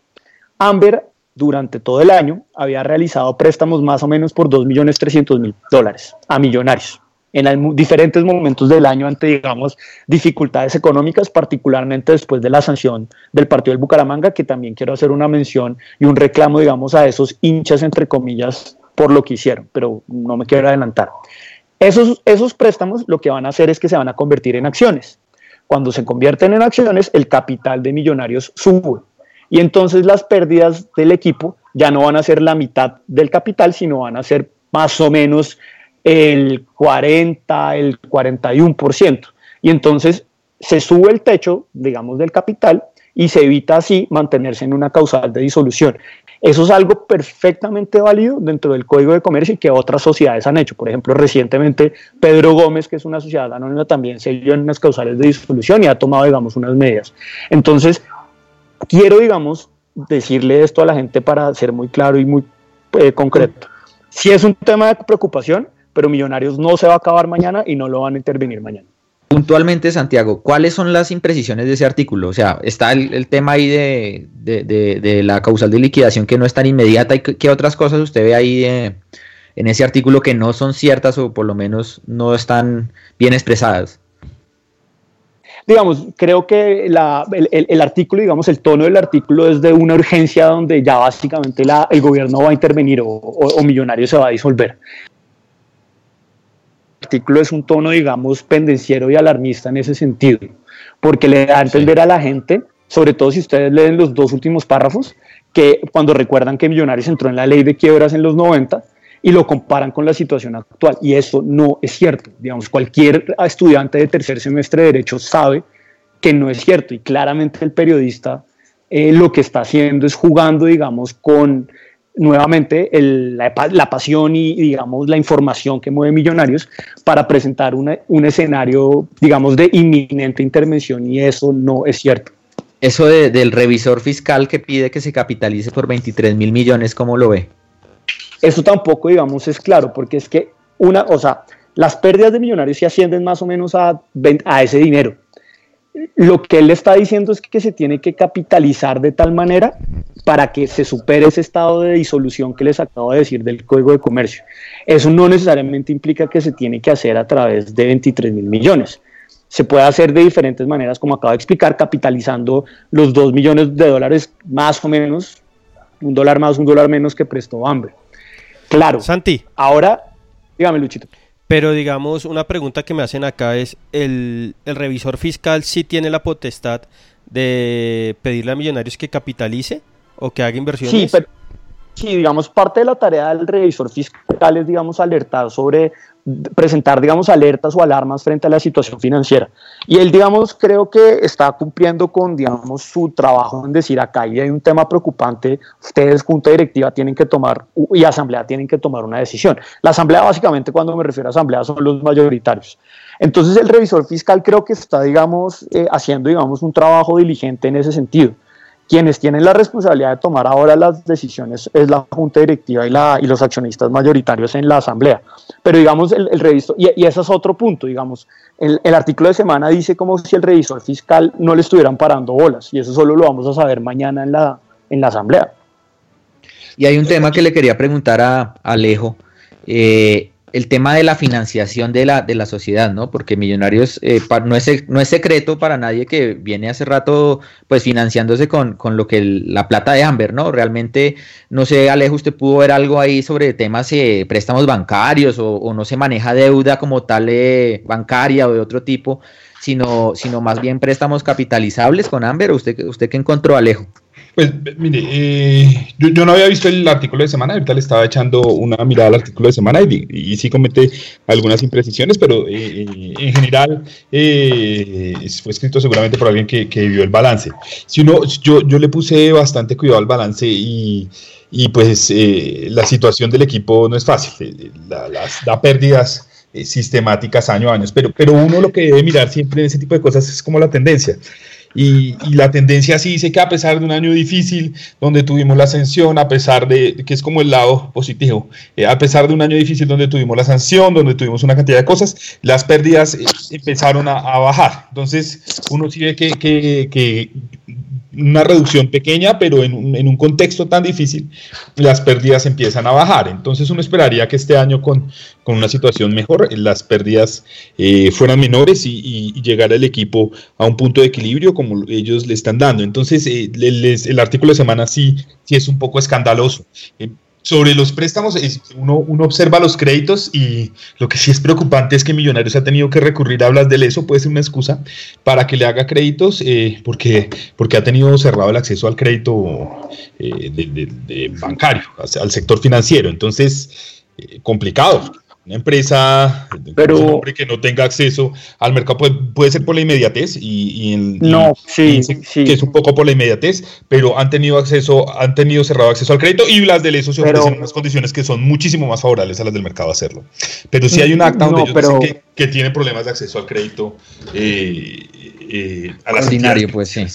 Amber durante todo el año había realizado préstamos más o menos por 2.300.000 dólares a millonarios en diferentes momentos del año ante, digamos, dificultades económicas, particularmente después de la sanción del partido del Bucaramanga, que también quiero hacer una mención y un reclamo, digamos, a esos hinchas, entre comillas, por lo que hicieron, pero no me quiero adelantar. Esos, esos préstamos lo que van a hacer es que se van a convertir en acciones. Cuando se convierten en acciones, el capital de millonarios sube y entonces las pérdidas del equipo ya no van a ser la mitad del capital, sino van a ser más o menos el 40, el 41%. Y entonces se sube el techo, digamos, del capital y se evita así mantenerse en una causal de disolución. Eso es algo perfectamente válido dentro del Código de Comercio y que otras sociedades han hecho. Por ejemplo, recientemente Pedro Gómez, que es una sociedad anónima, también se dio en unas causales de disolución y ha tomado, digamos, unas medidas. Entonces, quiero, digamos, decirle esto a la gente para ser muy claro y muy eh, concreto. Si es un tema de preocupación, pero Millonarios no se va a acabar mañana y no lo van a intervenir mañana. Puntualmente, Santiago, ¿cuáles son las imprecisiones de ese artículo? O sea, está el, tema ahí de, de, la causal de liquidación que no es tan inmediata y qué otras cosas usted ve ahí en ese artículo que no son ciertas o por lo menos no están bien expresadas. Digamos, creo que el, artículo, digamos, el tono del artículo es de una urgencia donde ya básicamente la, el gobierno va a intervenir o, o, Millonario se va a disolver. El artículo es un tono, digamos, pendenciero y alarmista en ese sentido, porque le da a entender a la gente, sobre todo si ustedes leen los dos últimos párrafos, que cuando recuerdan que Millonarios entró en la ley de quiebras en los 90, y lo comparan con la situación actual. Y eso no es cierto. Digamos, cualquier estudiante de tercer semestre de Derecho sabe que no es cierto. Y claramente el periodista eh, lo que está haciendo es jugando, digamos, con nuevamente la, pasión y, digamos, la información que mueve Millonarios para presentar un escenario, digamos, de inminente intervención. Y eso no es cierto. Eso del revisor fiscal que pide que se capitalice por 23 mil millones, ¿cómo lo ve? Eso tampoco, digamos, es claro, porque es que una, o sea, las pérdidas de millonarios se ascienden más o menos a, a ese dinero. Lo que él está diciendo es que se tiene que capitalizar de tal manera para que se supere ese estado de disolución que les acabo de decir del Código de Comercio. Eso no necesariamente implica que se tiene que hacer a través de 23 mil millones. Se puede hacer de diferentes maneras, como acabo de explicar, capitalizando los 2 millones de dólares más o menos, un dólar más, un dólar menos que prestó hambre. Claro. Santi. Ahora, dígame, Luchito. Pero digamos, una pregunta que me hacen acá es, ¿el, revisor fiscal sí tiene la potestad de pedirle a millonarios que capitalice o que haga inversiones? Sí, pero, sí, digamos, parte de la tarea del revisor fiscal es, digamos, alertar sobre presentar, digamos, alertas o alarmas frente a la situación financiera. Y él, digamos, creo que está cumpliendo con, digamos, su trabajo en decir acá hay un tema preocupante, ustedes, junta directiva, tienen que tomar, y asamblea tienen que tomar una decisión. La asamblea, básicamente, cuando me refiero a asamblea, son los mayoritarios. Entonces, el revisor fiscal creo que está, digamos, eh, haciendo, digamos, un trabajo diligente en ese sentido quienes tienen la responsabilidad de tomar ahora las decisiones es la junta directiva y, la, y los accionistas mayoritarios en la asamblea. Pero digamos, el, el revisor, y, y, ese es otro punto, digamos, el, el, artículo de semana dice como si el revisor fiscal no le estuvieran parando bolas, y eso solo lo vamos a saber mañana en la, en la asamblea. Y hay un tema que le quería preguntar a Alejo. Eh, el tema de la financiación de la, de la sociedad, ¿no? Porque Millonarios eh, no, es, no es secreto para nadie que viene hace rato pues financiándose con, con lo que la plata de Amber, ¿no? Realmente, no sé, Alejo, usted pudo ver algo ahí sobre temas de préstamos bancarios o, no se maneja deuda como tal eh, bancaria o de otro tipo, sino, sino más bien préstamos capitalizables con Amber. ¿Usted, usted qué encontró, Alejo? Pues mire, eh, yo, no había visto el artículo de semana, ahorita le estaba echando una mirada al artículo de semana y, sí comete algunas imprecisiones, pero eh, eh, en general fue escrito seguramente por alguien que, vio el balance. Si uno, yo, yo le puse bastante cuidado al balance y, pues la situación del equipo no es fácil, las, da pérdidas sistemáticas año a año, pero, pero uno lo que debe mirar siempre en ese tipo de cosas es como la tendencia. Y, la tendencia sí dice que a pesar de un año difícil, donde tuvimos la ascensión, a pesar de, que es como el lado positivo, eh, a pesar de un año difícil donde tuvimos la sanción, donde tuvimos una cantidad de cosas, las pérdidas eh, empezaron a, bajar. Entonces, uno sí ve que una reducción pequeña, pero en un, en un, contexto tan difícil, las pérdidas empiezan a bajar. Entonces uno esperaría que este año con, con una situación mejor, las pérdidas eh, fueran menores y, y, llegara el equipo a un punto de equilibrio como ellos le están dando. Entonces eh, el artículo de semana sí, sí es un poco escandaloso. Eh, sobre los préstamos, uno, uno, observa los créditos y lo que sí es preocupante es que Millonarios ha tenido que recurrir a Blas del Eso, puede ser una excusa para que le haga créditos, eh, porque, porque ha tenido cerrado el acceso al crédito eh, bancario, al sector financiero. Entonces, eh, complicado. Una empresa pero, que no tenga acceso al mercado puede, ser por la inmediatez y, no, sí, sí. que es un poco por la inmediatez, pero han tenido acceso, han tenido cerrado acceso al crédito y las del ESO se ofrecen unas condiciones que son muchísimo más favorables a las del mercado hacerlo. Pero si hay un acta donde ellos dicen que, tiene problemas de acceso al crédito eh, eh, a Ordinario, pues sí.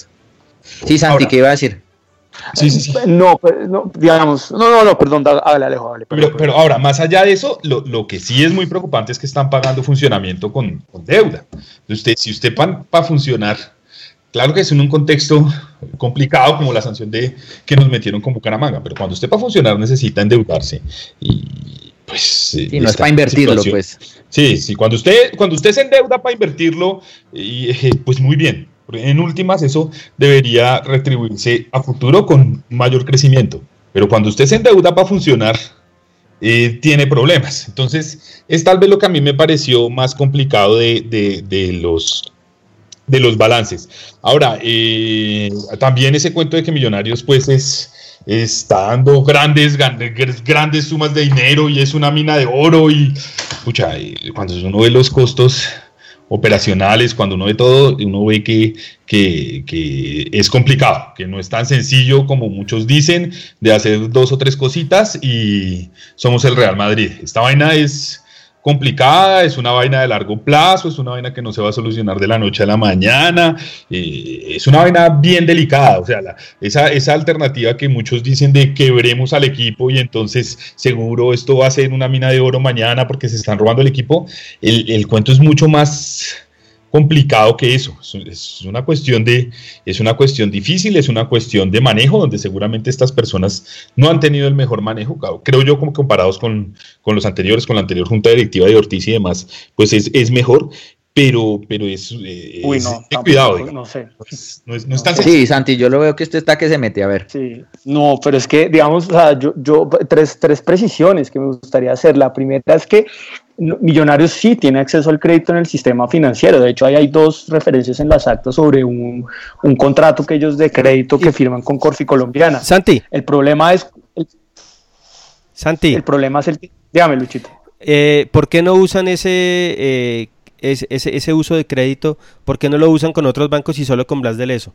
Sí, Santi, ¿qué iba a decir? Sí, sí, sí. No, pues, no, digamos, no, no, no, perdón, háblale, Alejo, Pero, ahora, más allá de eso, lo, que sí es muy preocupante es que están pagando funcionamiento con, deuda. Usted, si usted para funcionar, claro que es en un contexto complicado como la sanción de que nos metieron con Bucaramanga, pero cuando usted para funcionar necesita endeudarse y, pues... Sí, no es para invertirlo, pues. Sí, sí, cuando usted, cuando usted se endeuda para invertirlo, pues muy bien. En últimas, eso debería retribuirse a futuro con mayor crecimiento. Pero cuando usted se endeuda para funcionar, eh, tiene problemas. Entonces, es tal vez lo que a mí me pareció más complicado de, los, de los balances. Ahora, eh, también ese cuento de que Millonarios, pues, es, está dando grandes, grandes, grandes sumas de dinero y es una mina de oro y, escucha, cuando uno ve los costos operacionales, cuando uno ve todo, uno ve que, que, es complicado, que no es tan sencillo como muchos dicen de hacer dos o tres cositas y somos el Real Madrid. Esta vaina es complicada, es una vaina de largo plazo, es una vaina que no se va a solucionar de la noche a la mañana, eh, es una vaina bien delicada, o sea, esa, esa alternativa que muchos dicen de quebremos al equipo y entonces seguro esto va a ser una mina de oro mañana porque se están robando el equipo, el, el cuento es mucho más complicado que eso. Es una cuestión de, es una cuestión difícil, es una cuestión de manejo, donde seguramente estas personas no han tenido el mejor manejo. Creo yo, como comparados con, con los anteriores, con la anterior junta directiva de Ortiz y demás, pues es, es mejor pero, pero es, eh, Uy, no, cuidado. No sé. No es, no es tan sí, Santi, yo lo veo que usted está que se mete, a ver. Sí, no, pero es que, digamos, o sea, yo, yo tres, tres precisiones que me gustaría hacer. La primera es que Millonarios sí tiene acceso al crédito en el sistema financiero. De hecho, ahí hay dos referencias en las actas sobre un, un contrato que ellos de crédito que firman con Corfi Colombiana. Santi. El problema es... Santi. El problema es el... Dígame, Luchito. Eh, ¿Por qué no usan ese eh, ese, ese, uso de crédito, ¿por qué no lo usan con otros bancos y solo con Blas de Leso?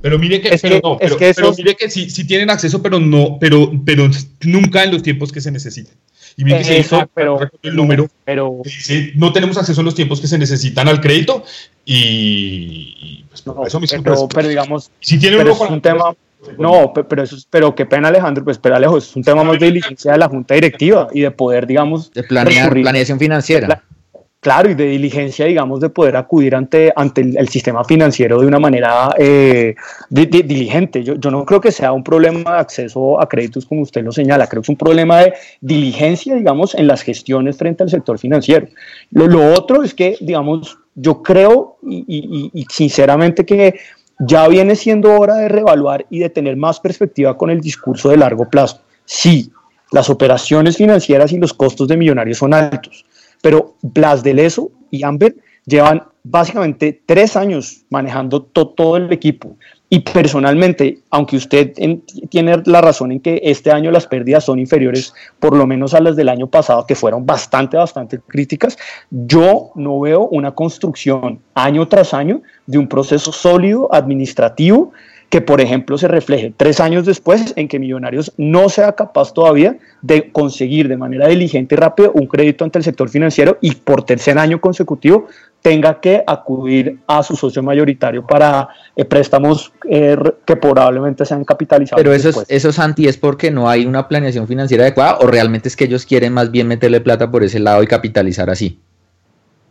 Pero mire que, pero, no, pero, pero mire que sí, sí, tienen acceso, pero no, pero, pero nunca en los tiempos que se necesitan. Y mire que eso, pero, el número, pero dice, no tenemos acceso en los tiempos que se necesitan al crédito y, pues no, eso mismo, pero, pero, digamos, si tiene pero es un tema, no, pero eso pero qué pena Alejandro, pues pero Alejo, es un tema más de diligencia de la junta directiva y de poder, digamos, de planear, planeación financiera. Claro, y de diligencia, digamos, de poder acudir ante, ante el, sistema financiero de una manera eh, diligente. Yo, no creo que sea un problema de acceso a créditos como usted lo señala, creo que es un problema de diligencia, digamos, en las gestiones frente al sector financiero. Lo, otro es que, digamos, yo creo y, y, y sinceramente que ya viene siendo hora de reevaluar y de tener más perspectiva con el discurso de largo plazo. Sí, las operaciones financieras y los costos de millonarios son altos pero Blas de Leso y Amber llevan básicamente tres años manejando todo el equipo. Y personalmente, aunque usted tiene la razón en que este año las pérdidas son inferiores, por lo menos a las del año pasado, que fueron bastante, bastante críticas, yo no veo una construcción año tras año de un proceso sólido, administrativo, que por ejemplo se refleje tres años después en que Millonarios no sea capaz todavía de conseguir de manera diligente y rápida un crédito ante el sector financiero y por tercer año consecutivo tenga que acudir a su socio mayoritario para eh, préstamos eh, que probablemente sean capitalizados. Pero eso, es, eso, Santi, es porque no hay una planeación financiera adecuada o realmente es que ellos quieren más bien meterle plata por ese lado y capitalizar así.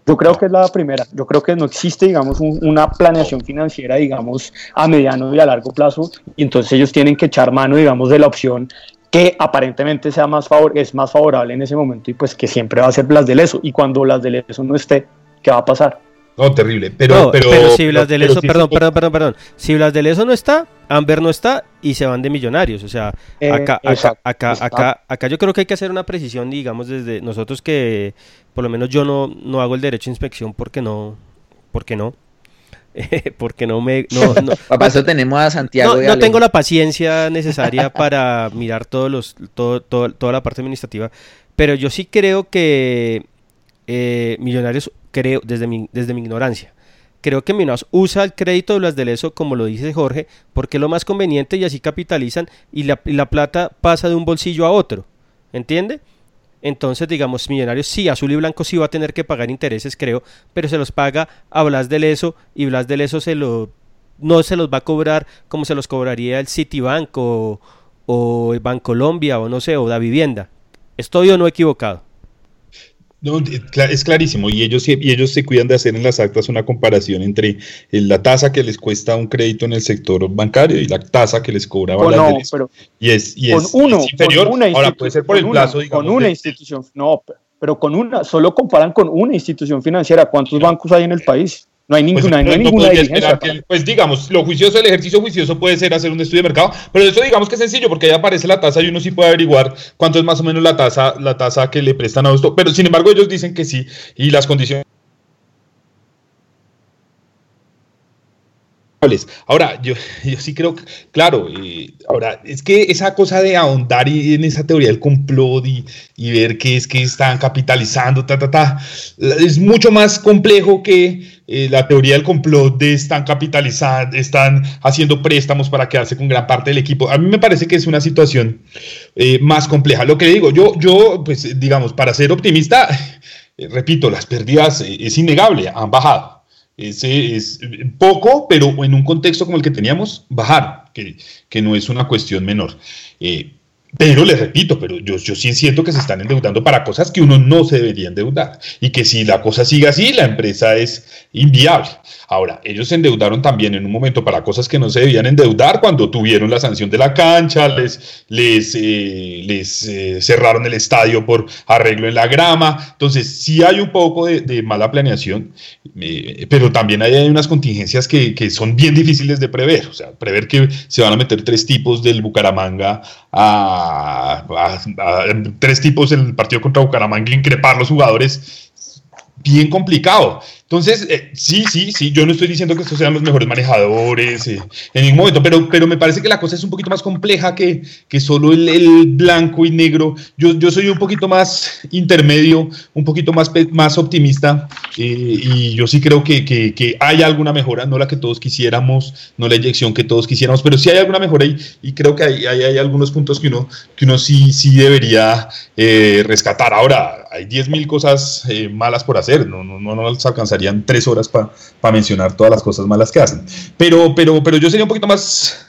Yo creo que es la primera. Yo creo que no existe, digamos, una planeación financiera, digamos, a mediano y a largo plazo. Y entonces ellos tienen que echar mano, digamos, de la opción que aparentemente sea más favor es más favorable en ese momento y pues que siempre va a ser Blas de Leso. Y cuando Blas de Leso no esté, ¿qué va a pasar? No, terrible. Pero, pero, si Blas de Leso, perdón, perdón, perdón, perdón. Si Blas de Leso no está, Amber no está y se van de millonarios. O sea, eh, acá, acá, acá, acá, acá, yo creo que hay que hacer una precisión, digamos, desde nosotros que por lo menos yo no, no hago el derecho de inspección porque no, porque no. porque no me... No, no, Papá, eso tenemos a Santiago. No, no tengo la paciencia necesaria para mirar todos los, todo, todo, toda la parte administrativa, pero yo sí creo que eh, Millonarios creo, desde mi, desde mi ignorancia, creo que Minas usa el crédito de las del ESO, como lo dice Jorge, porque es lo más conveniente y así capitalizan y la, plata pasa de un bolsillo a otro. ¿Entiende? Entonces, digamos, Millonarios sí, Azul y Blanco sí va a tener que pagar intereses, creo, pero se los paga a Blas del ESO y Blas del ESO se lo, no se los va a cobrar como se los cobraría el Citibank o, o el Bancolombia o no sé, o la vivienda. ¿Estoy o no equivocado? No, es clarísimo y ellos, y ellos se cuidan de hacer en las actas una comparación entre eh, la tasa que les cuesta un crédito en el sector bancario y la tasa que les cobra no, pero y es, y con uno, inferior. Con una Ahora puede ser por el plazo, digamos, Con una institución, no, pero con una, solo comparan con una institución financiera. ¿Cuántos bancos hay en el país? No hay pues, ninguna, no hay ninguna pues digamos, lo juicioso, el ejercicio juicioso puede ser hacer un estudio de mercado, pero eso digamos que es sencillo porque ahí aparece la tasa y uno sí puede averiguar cuánto es más o menos la tasa, la tasa que le prestan a esto. Pero sin embargo ellos dicen que sí y las condiciones Ahora, yo, sí creo que, claro, eh, ahora, es que esa cosa de ahondar y, en esa teoría del complot y, y, ver que es que están capitalizando, ta, ta, ta, es mucho más complejo que eh, la teoría del complot de están capitalizando, están haciendo préstamos para quedarse con gran parte del equipo. A mí me parece que es una situación eh, más compleja. Lo que digo, yo, yo, pues, digamos, para ser optimista, repito, las pérdidas es innegable, han bajado ese es poco, pero en un contexto como el que teníamos, bajar, que, que no es una cuestión menor. Eh, pero les repito, pero yo, yo sí siento que se están endeudando para cosas que uno no se debería endeudar y que si la cosa sigue así, la empresa es inviable. Ahora, ellos se endeudaron también en un momento para cosas que no se debían endeudar cuando tuvieron la sanción de la cancha, les, les, eh, les eh, cerraron el estadio por arreglo en la grama. Entonces, sí hay un poco de, mala planeación, eh, pero también hay, unas contingencias que, que, son bien difíciles de prever. O sea, prever que se van a meter tres tipos del Bucaramanga a, tres tipos en el partido contra Bucaramanga, increpar los jugadores, bien complicado. Entonces, eh, sí, sí, sí, yo no estoy diciendo que estos sean los mejores manejadores eh, en ningún momento, pero, pero me parece que la cosa es un poquito más compleja que, que solo el, blanco y negro. Yo, yo soy un poquito más intermedio, un poquito más, más optimista eh, y yo sí creo que, que, que, hay alguna mejora, no la que todos quisiéramos, no la inyección que todos quisiéramos, pero sí hay alguna mejora y, y creo que hay, hay, hay, algunos puntos que uno, que uno sí, sí debería rescatar. Ahora, hay 10.000 cosas malas por hacer, no, no, no nos alcanzaría serían tres horas para mencionar todas las cosas malas que hacen. Pero, pero, pero yo sería un poquito más,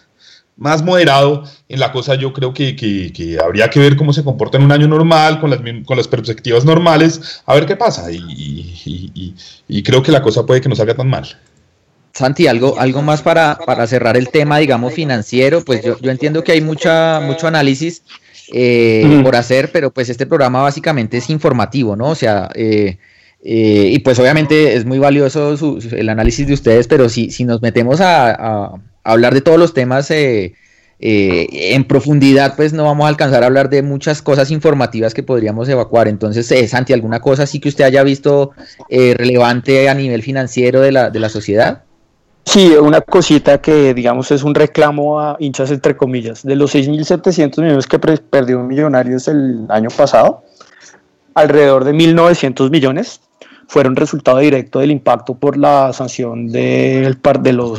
más moderado en la cosa. Yo creo que, que, habría que ver cómo se comporta en un año normal, con las, con las perspectivas normales, a ver qué pasa. Y, y, creo que la cosa puede que no salga tan mal. Santi, algo, algo más para, para cerrar el tema, digamos, financiero. Pues yo, yo entiendo que hay mucha, mucho análisis eh, por hacer, pero pues este programa básicamente es informativo, ¿no? O sea, eh, eh, y pues obviamente es muy valioso el análisis de ustedes, pero si, si nos metemos a, hablar de todos los temas eh, eh, en profundidad, pues no vamos a alcanzar a hablar de muchas cosas informativas que podríamos evacuar. Entonces, Santi, ¿alguna cosa sí que usted haya visto relevante a nivel financiero de la, de la sociedad? Sí, una cosita que digamos es un reclamo a hinchas entre comillas. De los 6.700 millones que perdió Millonarios el año pasado, alrededor de 1.900 millones fueron resultado directo del impacto por la sanción del par de los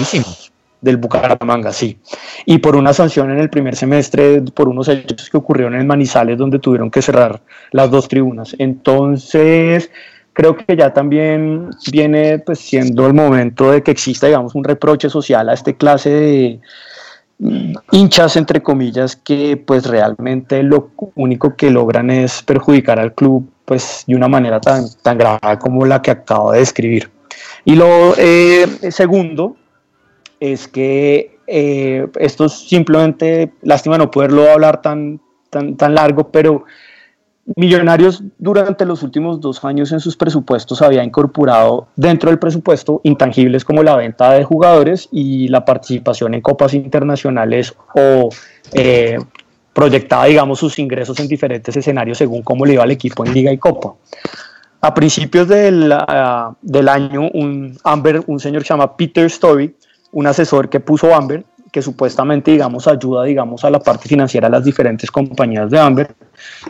del Bucaramanga, sí. Y por una sanción en el primer semestre por unos hechos que ocurrieron en Manizales donde tuvieron que cerrar las dos tribunas. Entonces, creo que ya también viene pues siendo el momento de que exista, digamos, un reproche social a este clase de mm, hinchas entre comillas que pues realmente lo único que logran es perjudicar al club pues de una manera tan, tan grave como la que acabo de describir. Y lo eh, segundo es que eh, esto es simplemente, lástima no poderlo hablar tan, tan, tan largo, pero Millonarios durante los últimos dos años en sus presupuestos había incorporado dentro del presupuesto intangibles como la venta de jugadores y la participación en copas internacionales o eh, proyectaba, digamos, sus ingresos en diferentes escenarios según cómo le iba al equipo en Liga y Copa. A principios del, ah, del año, un, Amber, un señor que se llama Peter Story, un asesor que puso Amber, que supuestamente, digamos, ayuda, digamos, a la parte financiera de las diferentes compañías de Amber,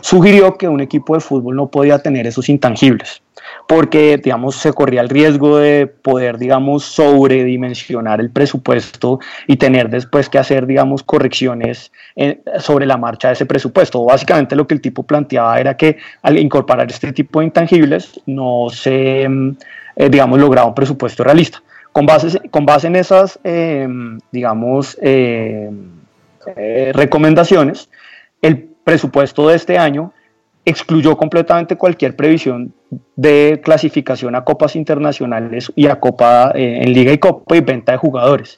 sugirió que un equipo de fútbol no podía tener esos intangibles, porque, digamos, se corría el riesgo de poder, digamos, sobredimensionar el presupuesto y tener después que hacer, digamos, correcciones eh, sobre la marcha de ese presupuesto. Básicamente lo que el tipo planteaba era que al incorporar este tipo de intangibles no se, mm, eh, digamos, lograba un presupuesto realista. Con base, con base en esas, em, digamos, em, eh, recomendaciones, el presupuesto de este año excluyó completamente cualquier previsión de clasificación a copas internacionales y a copa eh, en liga y copa y venta de jugadores.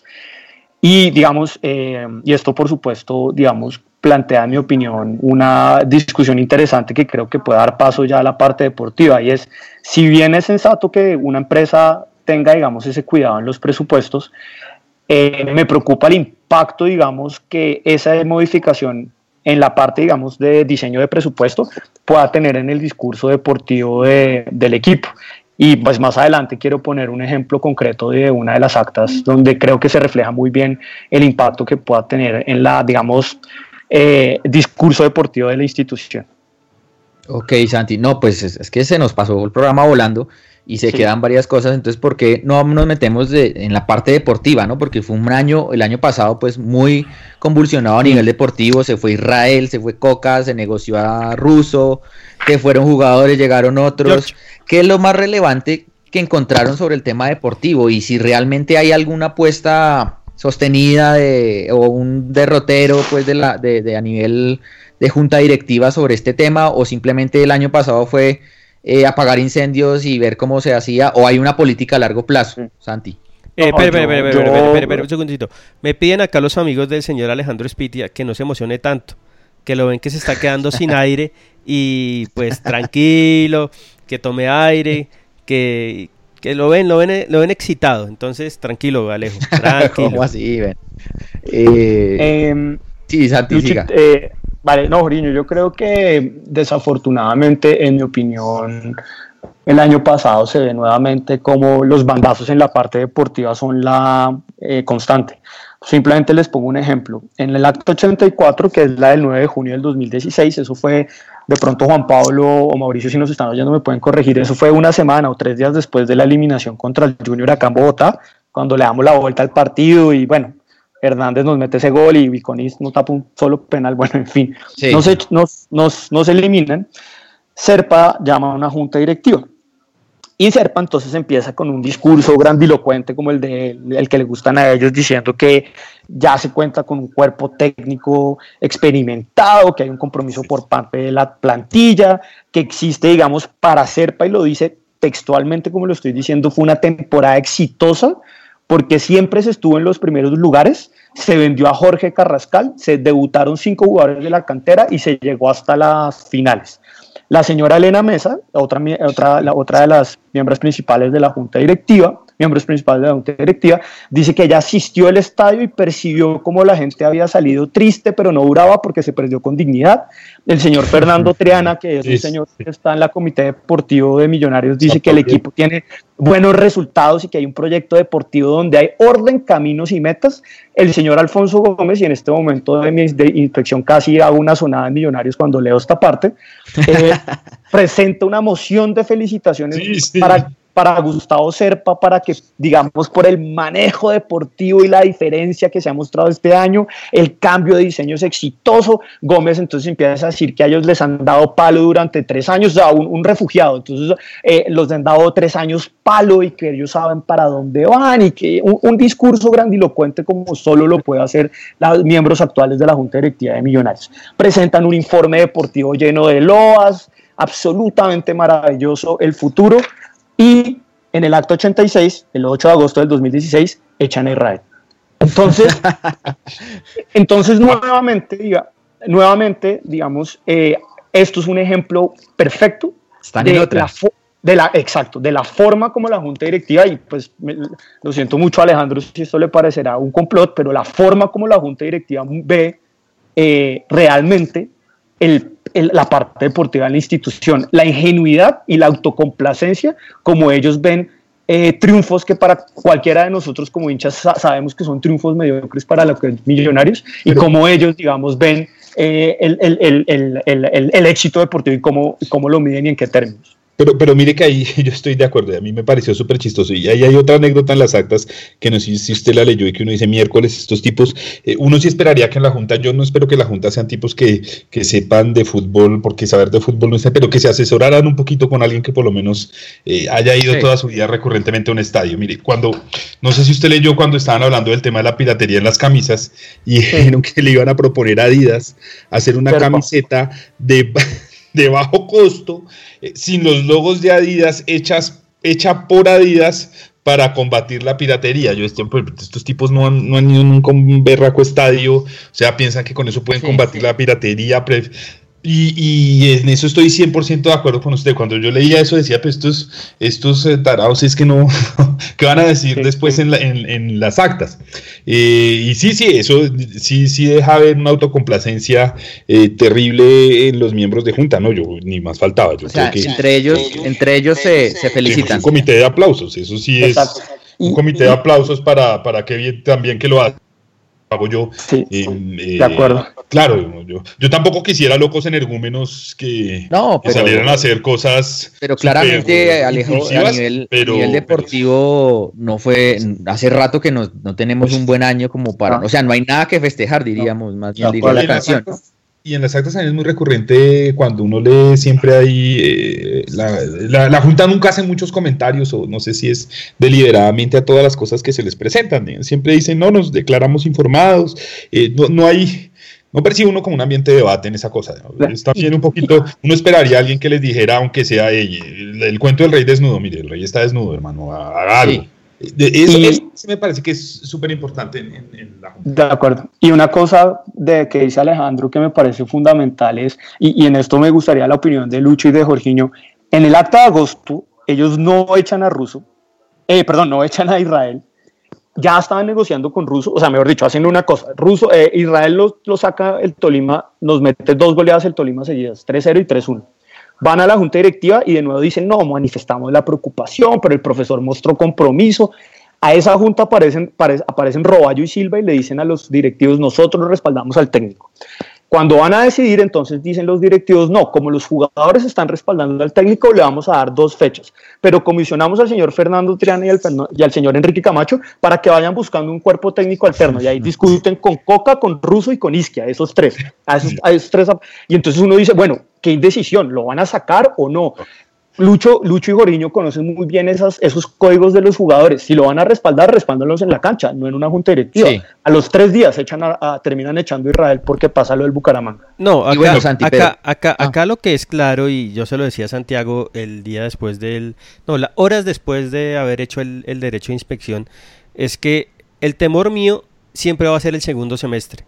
Y digamos, eh, y esto por supuesto, digamos, plantea, en mi opinión, una discusión interesante que creo que puede dar paso ya a la parte deportiva. Y es, si bien es sensato que una empresa tenga, digamos, ese cuidado en los presupuestos, eh, me preocupa el impacto, digamos, que esa modificación en la parte, digamos, de diseño de presupuesto pueda tener en el discurso deportivo del equipo. Y pues más adelante quiero poner un ejemplo concreto de una de las actas donde creo que se refleja muy bien el impacto que pueda tener en la, digamos, eh, discurso deportivo de la institución. Ok, Santi, no, pues es, que se nos pasó el programa volando y se quedan varias cosas, entonces ¿por qué no nos metemos en la parte deportiva, no? Porque fue un año, el año pasado, pues muy convulsionado a nivel deportivo, se fue Israel, se fue Coca, se negoció a Russo, que fueron jugadores, llegaron otros. ¿Qué es lo más relevante que encontraron sobre el tema deportivo? Y si realmente hay alguna apuesta sostenida de, o un derrotero pues de, la, de, a nivel de junta directiva sobre este tema o simplemente el año pasado fue eh, apagar incendios y ver cómo se hacía o hay una política a largo plazo, Santi. Eh, espera, espera, espera, un segundito. Me piden acá los amigos del señor Alejandro Spitia que no se emocione tanto, que lo ven que se está quedando sin aire y pues tranquilo, que tome aire, que, que lo ven, lo ven, lo ven excitado. Entonces, tranquilo, Alejo. Tranquilo. ¿Cómo así, ven? Eh, em, sí, Santi, eh, vale, no, Joriño, yo creo que desafortunadamente, en mi opinión, el año pasado se ve nuevamente como los bandazos en la parte deportiva son la eh, constante. Simplemente les pongo un ejemplo. En el acto 84, que es la del 9 de junio del 2016, eso fue de pronto Juan Pablo o Mauricio, si nos están oyendo, me pueden corregir. Eso fue una semana o tres días después de la eliminación contra el Junior acá en Bogotá, cuando le damos la vuelta al partido y bueno, Hernández nos mete ese gol y Viconis no tapa un solo penal. Bueno, en fin, nos, nos, nos eliminan. Serpa llama a una junta directiva y Serpa entonces empieza con un discurso grandilocuente como el de el que le gustan a ellos, diciendo que ya se cuenta con un cuerpo técnico experimentado, que hay un compromiso por parte de la plantilla, que existe, digamos, para Serpa, y lo dice textualmente como lo estoy diciendo, fue una temporada exitosa porque siempre se estuvo en los primeros lugares, se vendió a Jorge Carrascal, se debutaron cinco jugadores de la cantera y se llegó hasta las finales. La señora Elena Mesa, otra, otra, otra de las miembros principales de la Junta Directiva, miembros principales de la Junta Directiva, dice que ella asistió al estadio y percibió cómo la gente había salido triste, pero no duraba porque se perdió con dignidad. El señor Fernando Triana, que es un señor que está en la Comité Deportivo de Millonarios, dice que el equipo tiene buenos resultados y que hay un proyecto deportivo donde hay orden, caminos y metas. El señor Alfonso Gómez, y en este momento de mi de inspección casi hago una sonada en Millonarios cuando leo esta parte, eh, presenta una moción de felicitaciones para para Gustavo Serpa, para que, digamos, por el manejo deportivo y la diferencia que se ha mostrado este año, el cambio de diseño es exitoso. Gómez entonces empieza a decir que a ellos les han dado palo durante tres años, o sea, un, refugiado, entonces eh, los han dado tres años palo y que ellos saben para dónde van y que un, discurso grandilocuente como solo lo puede hacer los miembros actuales de la Junta Directiva de Millonarios. Presentan un informe deportivo lleno de loas, absolutamente maravilloso el futuro y en el acto 86, el 8 de agosto del 2016, echan a Israel. Entonces, entonces nuevamente, diga, nuevamente, digamos, eh, esto es un ejemplo perfecto de, la de la exacto, de la forma como la junta directiva y pues lo siento mucho Alejandro si esto le parecerá un complot, pero la forma como la junta directiva ve eh, realmente el la parte deportiva de la institución, la ingenuidad y la autocomplacencia, como ellos ven eh, triunfos que para cualquiera de nosotros como hinchas sabemos que son triunfos mediocres para los millonarios y como ellos, digamos, ven eh, el, el, el, el, éxito deportivo y cómo, cómo lo miden y en qué términos. Pero, pero mire que ahí yo estoy de acuerdo, a mí me pareció súper chistoso. Y ahí hay otra anécdota en las actas que no sé si usted la leyó y que uno dice miércoles, estos tipos, eh, uno sí esperaría que en la Junta, yo no espero que la Junta sean tipos que, que sepan de fútbol, porque saber de fútbol no está, pero que se asesoraran un poquito con alguien que por lo menos eh, haya ido toda su vida recurrentemente a un estadio. Mire, cuando, no sé si usted leyó cuando estaban hablando del tema de la piratería en las camisas y dijeron que le iban a proponer a Adidas hacer una camiseta de de bajo costo, eh, sin los logos de Adidas, hechas, hecha por Adidas para combatir la piratería. Yo, este, pues, estos tipos no han, no han ido nunca a un berraco estadio, o sea, piensan que con eso pueden combatir la piratería. Y, en eso estoy 100% de acuerdo con usted. Cuando yo leía eso decía, pues estos, estos eh, tarados es que no, ¿qué van a decir después en, en, las actas? Eh, y sí, sí, eso sí, sí deja ver una autocomplacencia eh, terrible en los miembros de Junta, ¿no? Yo ni más faltaba. Yo creo que, entre ellos, entre ellos se, se felicitan. un comité de aplausos, eso sí es un comité de aplausos para, para que bien, también que lo haga hago yo. Sí, eh, de acuerdo. Claro, yo, yo, tampoco quisiera locos energúmenos que, no, salieran a hacer cosas. Pero claramente, Alejo, a nivel, nivel deportivo, no fue. Hace rato que no, no tenemos un buen año como para. O sea, no hay nada que festejar, diríamos, más bien diría la canción. Y en las actas también es muy recurrente cuando uno lee, siempre hay. Eh, la, la, Junta nunca hace muchos comentarios, o no sé si es deliberadamente a todas las cosas que se les presentan. ¿eh? Siempre dicen, no, nos declaramos informados. Eh, no, no hay. No percibe uno como un ambiente de debate en esa cosa. Está bien un poquito. Uno esperaría a alguien que les dijera, aunque sea el, el, cuento del rey desnudo. Mire, el rey está desnudo, hermano. Haga algo. Eso, me parece que es súper importante en, la De acuerdo. Y una cosa de que dice Alejandro que me parece fundamental es, y, en esto me gustaría la opinión de Lucho y de Jorginho, en el acta de agosto ellos no echan a Ruso, eh, perdón, no echan a Israel, ya estaban negociando con Ruso, o sea, mejor dicho, haciendo una cosa, Ruso, eh, Israel lo, lo, saca el Tolima, nos mete dos goleadas el Tolima seguidas, 3-0 y 3-1 van a la junta directiva y de nuevo dicen, no, manifestamos la preocupación, pero el profesor mostró compromiso. A esa junta aparecen, aparecen Roballo y Silva y le dicen a los directivos, nosotros respaldamos al técnico. Cuando van a decidir, entonces dicen los directivos, no, como los jugadores están respaldando al técnico, le vamos a dar dos fechas. Pero comisionamos al señor Fernando Triana y al, y al señor Enrique Camacho para que vayan buscando un cuerpo técnico alterno. Y ahí discuten con Coca, con Russo y con Isquia, esos tres. A esos, a esos tres. Y entonces uno dice, bueno, ¿qué indecisión? ¿Lo van a sacar o no? Lucho, Lucho y Goriño conocen muy bien esas, esos códigos de los jugadores. Si lo van a respaldar, respáldalos en la cancha, no en una junta directiva. A los tres días echan a, terminan echando a Israel porque pasa lo del Bucaramanga. No, acá, acá, ah. acá, lo que es claro, y yo se lo decía a Santiago el día después del. No, las horas después de haber hecho el, el derecho de inspección, es que el temor mío siempre va a ser el segundo semestre.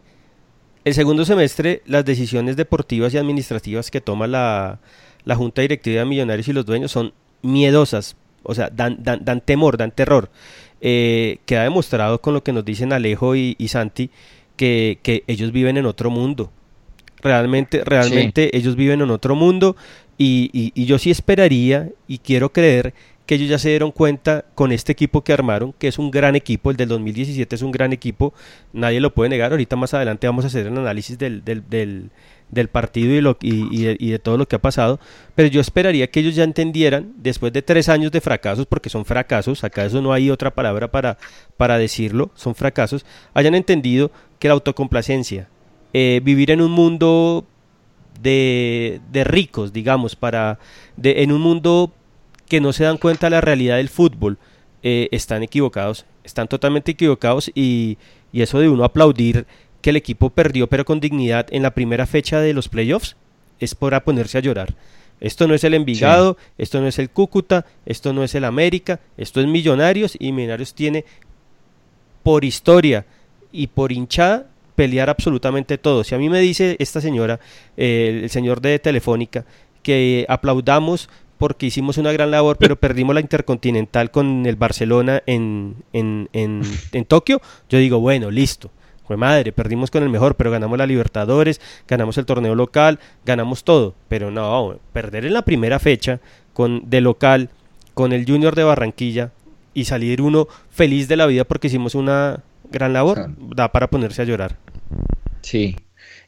El segundo semestre, las decisiones deportivas y administrativas que toma la la junta directiva de Millonarios y los dueños son miedosas, o sea, dan, dan, temor, dan terror. Eh, queda demostrado con lo que nos dicen Alejo y, Santi que, ellos viven en otro mundo. Realmente, realmente ellos viven en otro mundo y, y, yo sí esperaría y quiero creer ellos ya se dieron cuenta con este equipo que armaron, que es un gran equipo, el del 2017 es un gran equipo, nadie lo puede negar, ahorita más adelante vamos a hacer el análisis del, del, del partido y, de, todo lo que ha pasado, pero yo esperaría que ellos ya entendieran, después de tres años de fracasos, porque son fracasos, acá eso no hay otra palabra para, para decirlo, son fracasos, hayan entendido que la autocomplacencia, eh, vivir en un mundo de, de ricos, digamos, para, en un mundo que no se dan cuenta de la realidad del fútbol, eh, están equivocados, están totalmente equivocados y, y eso de uno aplaudir que el equipo perdió pero con dignidad en la primera fecha de los playoffs es para ponerse a llorar. Esto no es el Envigado, esto no es el Cúcuta, esto no es el América, esto es Millonarios y Millonarios tiene por historia y por hinchada pelear absolutamente todo. Si a mí me dice esta señora, eh, el señor de Telefónica, que aplaudamos porque hicimos una gran labor, pero perdimos la Intercontinental con el Barcelona en, en, en, en Tokio, yo digo, bueno, listo fue madre, perdimos con el mejor, pero ganamos la Libertadores, ganamos el torneo local, ganamos todo. Pero no, perder en la primera fecha con de local con el Junior de Barranquilla y salir uno feliz de la vida porque hicimos una gran labor, da para ponerse a llorar. Sí,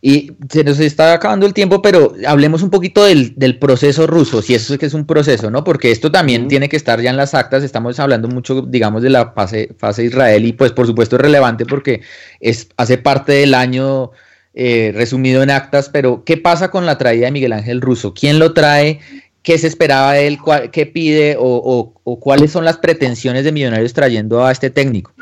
y se nos está acabando el tiempo, pero hablemos un poquito del, proceso ruso, si eso es que es un proceso, ¿no? Porque esto también tiene que estar ya en las actas, estamos hablando mucho, digamos, de la fase, fase Israel y pues por supuesto es relevante porque es, hace parte del año eh, resumido en actas, pero ¿qué pasa con la traída de Miguel Ángel Russo? ¿Quién lo trae? ¿Qué se esperaba de él? ¿Qué pide? O, o cuáles son las pretensiones de Millonarios trayendo a este técnico?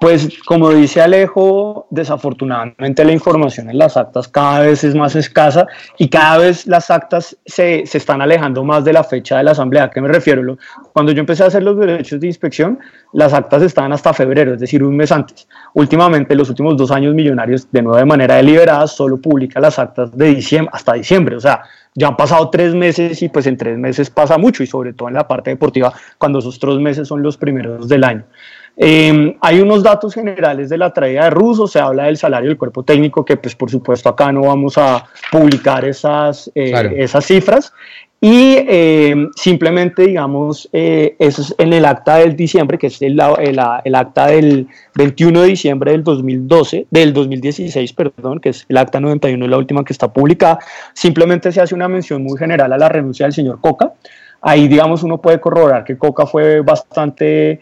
Pues como dice Alejo, desafortunadamente la información en las actas cada vez es más escasa y cada vez las actas se, se están alejando más de la fecha de la asamblea. ¿A qué me refiero? Cuando yo empecé a hacer los derechos de inspección, las actas estaban hasta febrero, es decir, un mes antes. Últimamente, los últimos dos años, Millonarios, de nuevo de manera deliberada, solo publica las actas de diciembre hasta diciembre. O sea, ya han pasado tres meses y pues en tres meses pasa mucho y sobre todo en la parte deportiva, cuando esos tres meses son los primeros del año. Em, hay unos datos generales de la traída de Russo, se habla del salario del cuerpo técnico, que pues por supuesto acá no vamos a publicar esas, eh, esas cifras. Y em, simplemente, digamos, eh, eso es en el acta del diciembre, que es el, el, el, acta del 21 de diciembre del 2012, del 2016, perdón, que es el acta 91, la última que está publicada, simplemente se hace una mención muy general a la renuncia del señor Coca. Ahí, digamos, uno puede corroborar que Coca fue bastante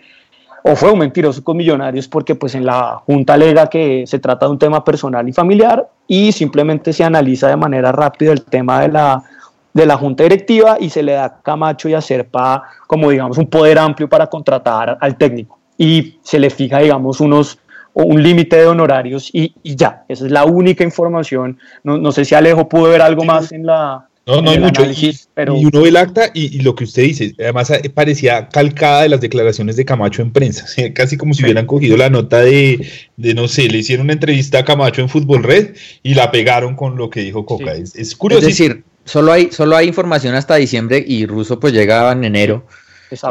o fue un mentiroso con Millonarios porque pues en la Junta alega que se trata de un tema personal y familiar y simplemente se analiza de manera rápida el tema de la, de la Junta Directiva y se le da a Camacho y a Serpa como digamos un poder amplio para contratar al técnico. Y se le fija digamos unos un límite de honorarios y, y, ya, esa es la única información. No, no sé si Alejo pudo ver algo más en la, no, no hay mucho. Y, pero... y, uno ve el acta y, lo que usted dice, además eh, parecía calcada de las declaraciones de Camacho en prensa, casi como si hubieran cogido la nota de, de, no sé, le hicieron una entrevista a Camacho en Fútbol Red y la pegaron con lo que dijo Coca. Es, curioso. Es decir, solo hay, solo hay información hasta diciembre y Russo pues llegaba en enero.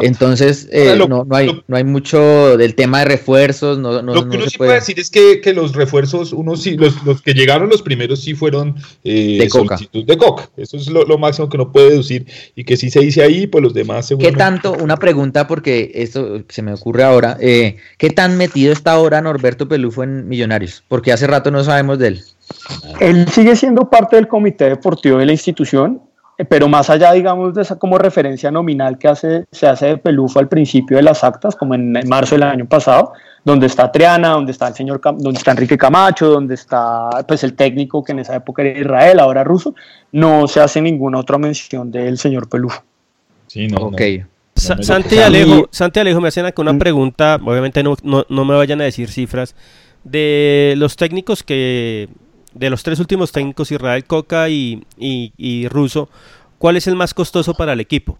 Entonces, eh, no, no, hay, no hay mucho del tema de refuerzos. No, no, lo que uno sí puede... decir es que, que, los refuerzos, uno sí, los, los, que llegaron los primeros sí fueron eh, de solicitud de coca. Eso es lo, lo, máximo que uno puede deducir y que sí se dice ahí, pues los demás ¿Qué tanto, una pregunta porque esto se me ocurre ahora, eh, ¿qué tan metido está ahora Norberto Pelufo en Millonarios? Porque hace rato no sabemos de él. Él sigue siendo parte del comité deportivo de la institución pero más allá, digamos, de esa como referencia nominal que hace, se hace de Pelufo al principio de las actas, como en, marzo del año pasado, donde está Triana, donde está el señor, donde está Enrique Camacho, donde está pues el técnico que en esa época era Israel, ahora ruso, no se hace ninguna otra mención del señor Pelufo. Sí, no. Ok. Santi, Alejo, Santi Alejo me hacen acá una mm. pregunta, obviamente no, no, no me vayan a decir cifras, de los técnicos que de los tres últimos técnicos, Israel Coca y, y, Russo, ¿cuál es el más costoso para el equipo?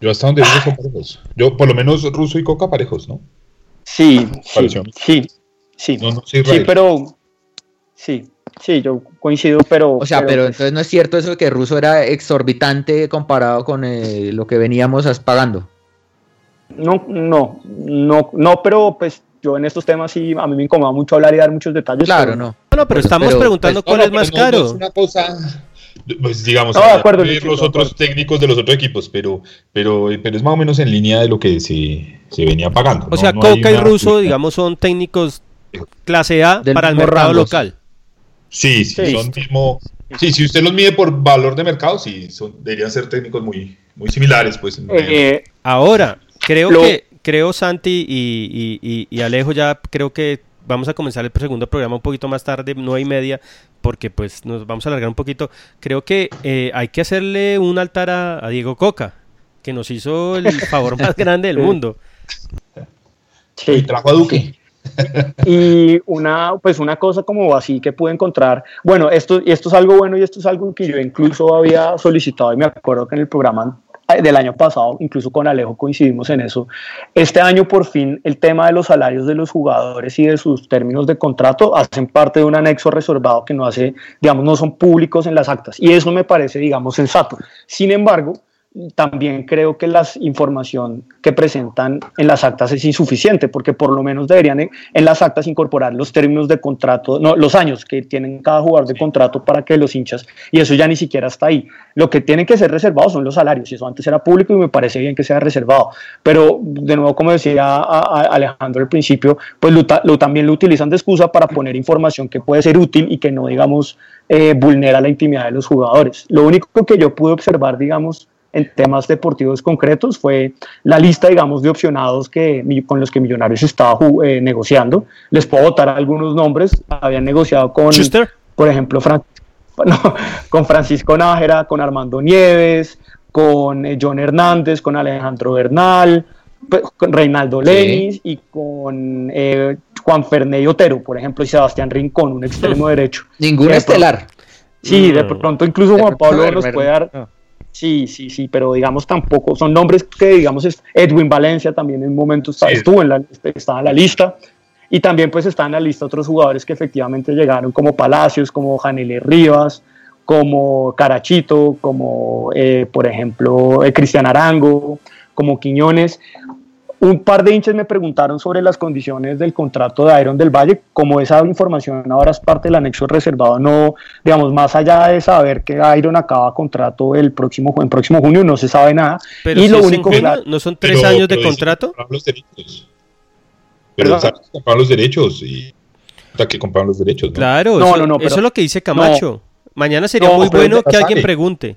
Yo hasta donde son parejos. Yo, por lo menos Russo y Coca parejos, ¿no? Sí, sí, sí, sí. sí, pero sí, sí, yo coincido, pero... O sea, pero, entonces no es cierto eso de que Russo era exorbitante comparado con eh, lo que veníamos pagando. No, no, no, no, pero pues yo en estos temas sí, a mí me incomoda mucho hablar y dar muchos detalles. Claro, no. No, pero estamos preguntando cuál es más caro. es una cosa, pues digamos, no, de acuerdo, los otros técnicos de los otros equipos, pero, pero, pero es más o menos en línea de lo que se, se venía pagando. O sea, Coca y Russo, digamos, son técnicos clase A para el mercado local. Sí, sí, son mismo. Sí, si usted los mide por valor de mercado, sí, son, deberían ser técnicos muy, muy similares, pues. Eh, ahora, creo que creo, Santi y, Alejo, ya creo que vamos a comenzar el segundo programa un poquito más tarde, nueve y media, porque pues nos vamos a alargar un poquito. Creo que eh, hay que hacerle un altar a, Diego Coca, que nos hizo el favor más grande del mundo. Sí. Y trajo a Duque. y una pues una cosa como así que pude encontrar bueno esto y esto es algo bueno y esto es algo que yo incluso había solicitado y me acuerdo que en el programa del año pasado, incluso con Alejo coincidimos en eso. Este año por fin el tema de los salarios de los jugadores y de sus términos de contrato hacen parte de un anexo reservado que no hace, digamos, no son públicos en las actas y eso me parece, digamos, sensato. Sin embargo, también creo que la información que presentan en las actas es insuficiente, porque por lo menos deberían en, las actas incorporar los términos de contrato, no, los años que tienen cada jugador de contrato para que los hinchas, y eso ya ni siquiera está ahí. Lo que tienen que ser reservados son los salarios, y eso antes era público y me parece bien que sea reservado. Pero, de nuevo, como decía Alejandro al principio, pues lo, también lo utilizan de excusa para poner información que puede ser útil y que no, digamos, eh, vulnera la intimidad de los jugadores. Lo único que yo pude observar, digamos, en temas deportivos concretos fue la lista, digamos, de opcionados que, con los que Millonarios estaba eh, negociando. Les puedo votar algunos nombres. Habían negociado con, por ejemplo, con Francisco Nájera, con Armando Nieves, con eh, John Hernández, con Alejandro Bernal, pues, con Reinaldo Lenis y con eh, Juan Ferney Otero, por ejemplo, y Sebastián Rincón, un extremo derecho. Ningún estelar. Sí, de Mm. pronto incluso Juan Pablo nos puede dar. Sí, sí, sí, pero digamos tampoco, son nombres que digamos es Edwin Valencia también en un momento está- Sí. estuvo en la, estaba en la lista y también pues están en la lista otros jugadores que efectivamente llegaron como Palacios, como Janele Rivas, como Carachito, como eh, por ejemplo eh, Cristian Arango, como Quiñones. Un par de hinchas me preguntaron sobre las condiciones del contrato de Iron del Valle, como esa información ahora es parte del anexo reservado, no, digamos, más allá de saber que Iron acaba contrato el próximo, en próximo junio, no se sabe nada. Pero y si lo es en único junio, claro- ¿no son tres Pero- años de pero contrato? los derechos. Pero Perdón. ¿sabes que compraron los derechos y hasta que los derechos, ¿no? Claro, No, eso, no, no, eso es lo que dice Camacho. Mañana sería No, muy bueno que alguien pregunte.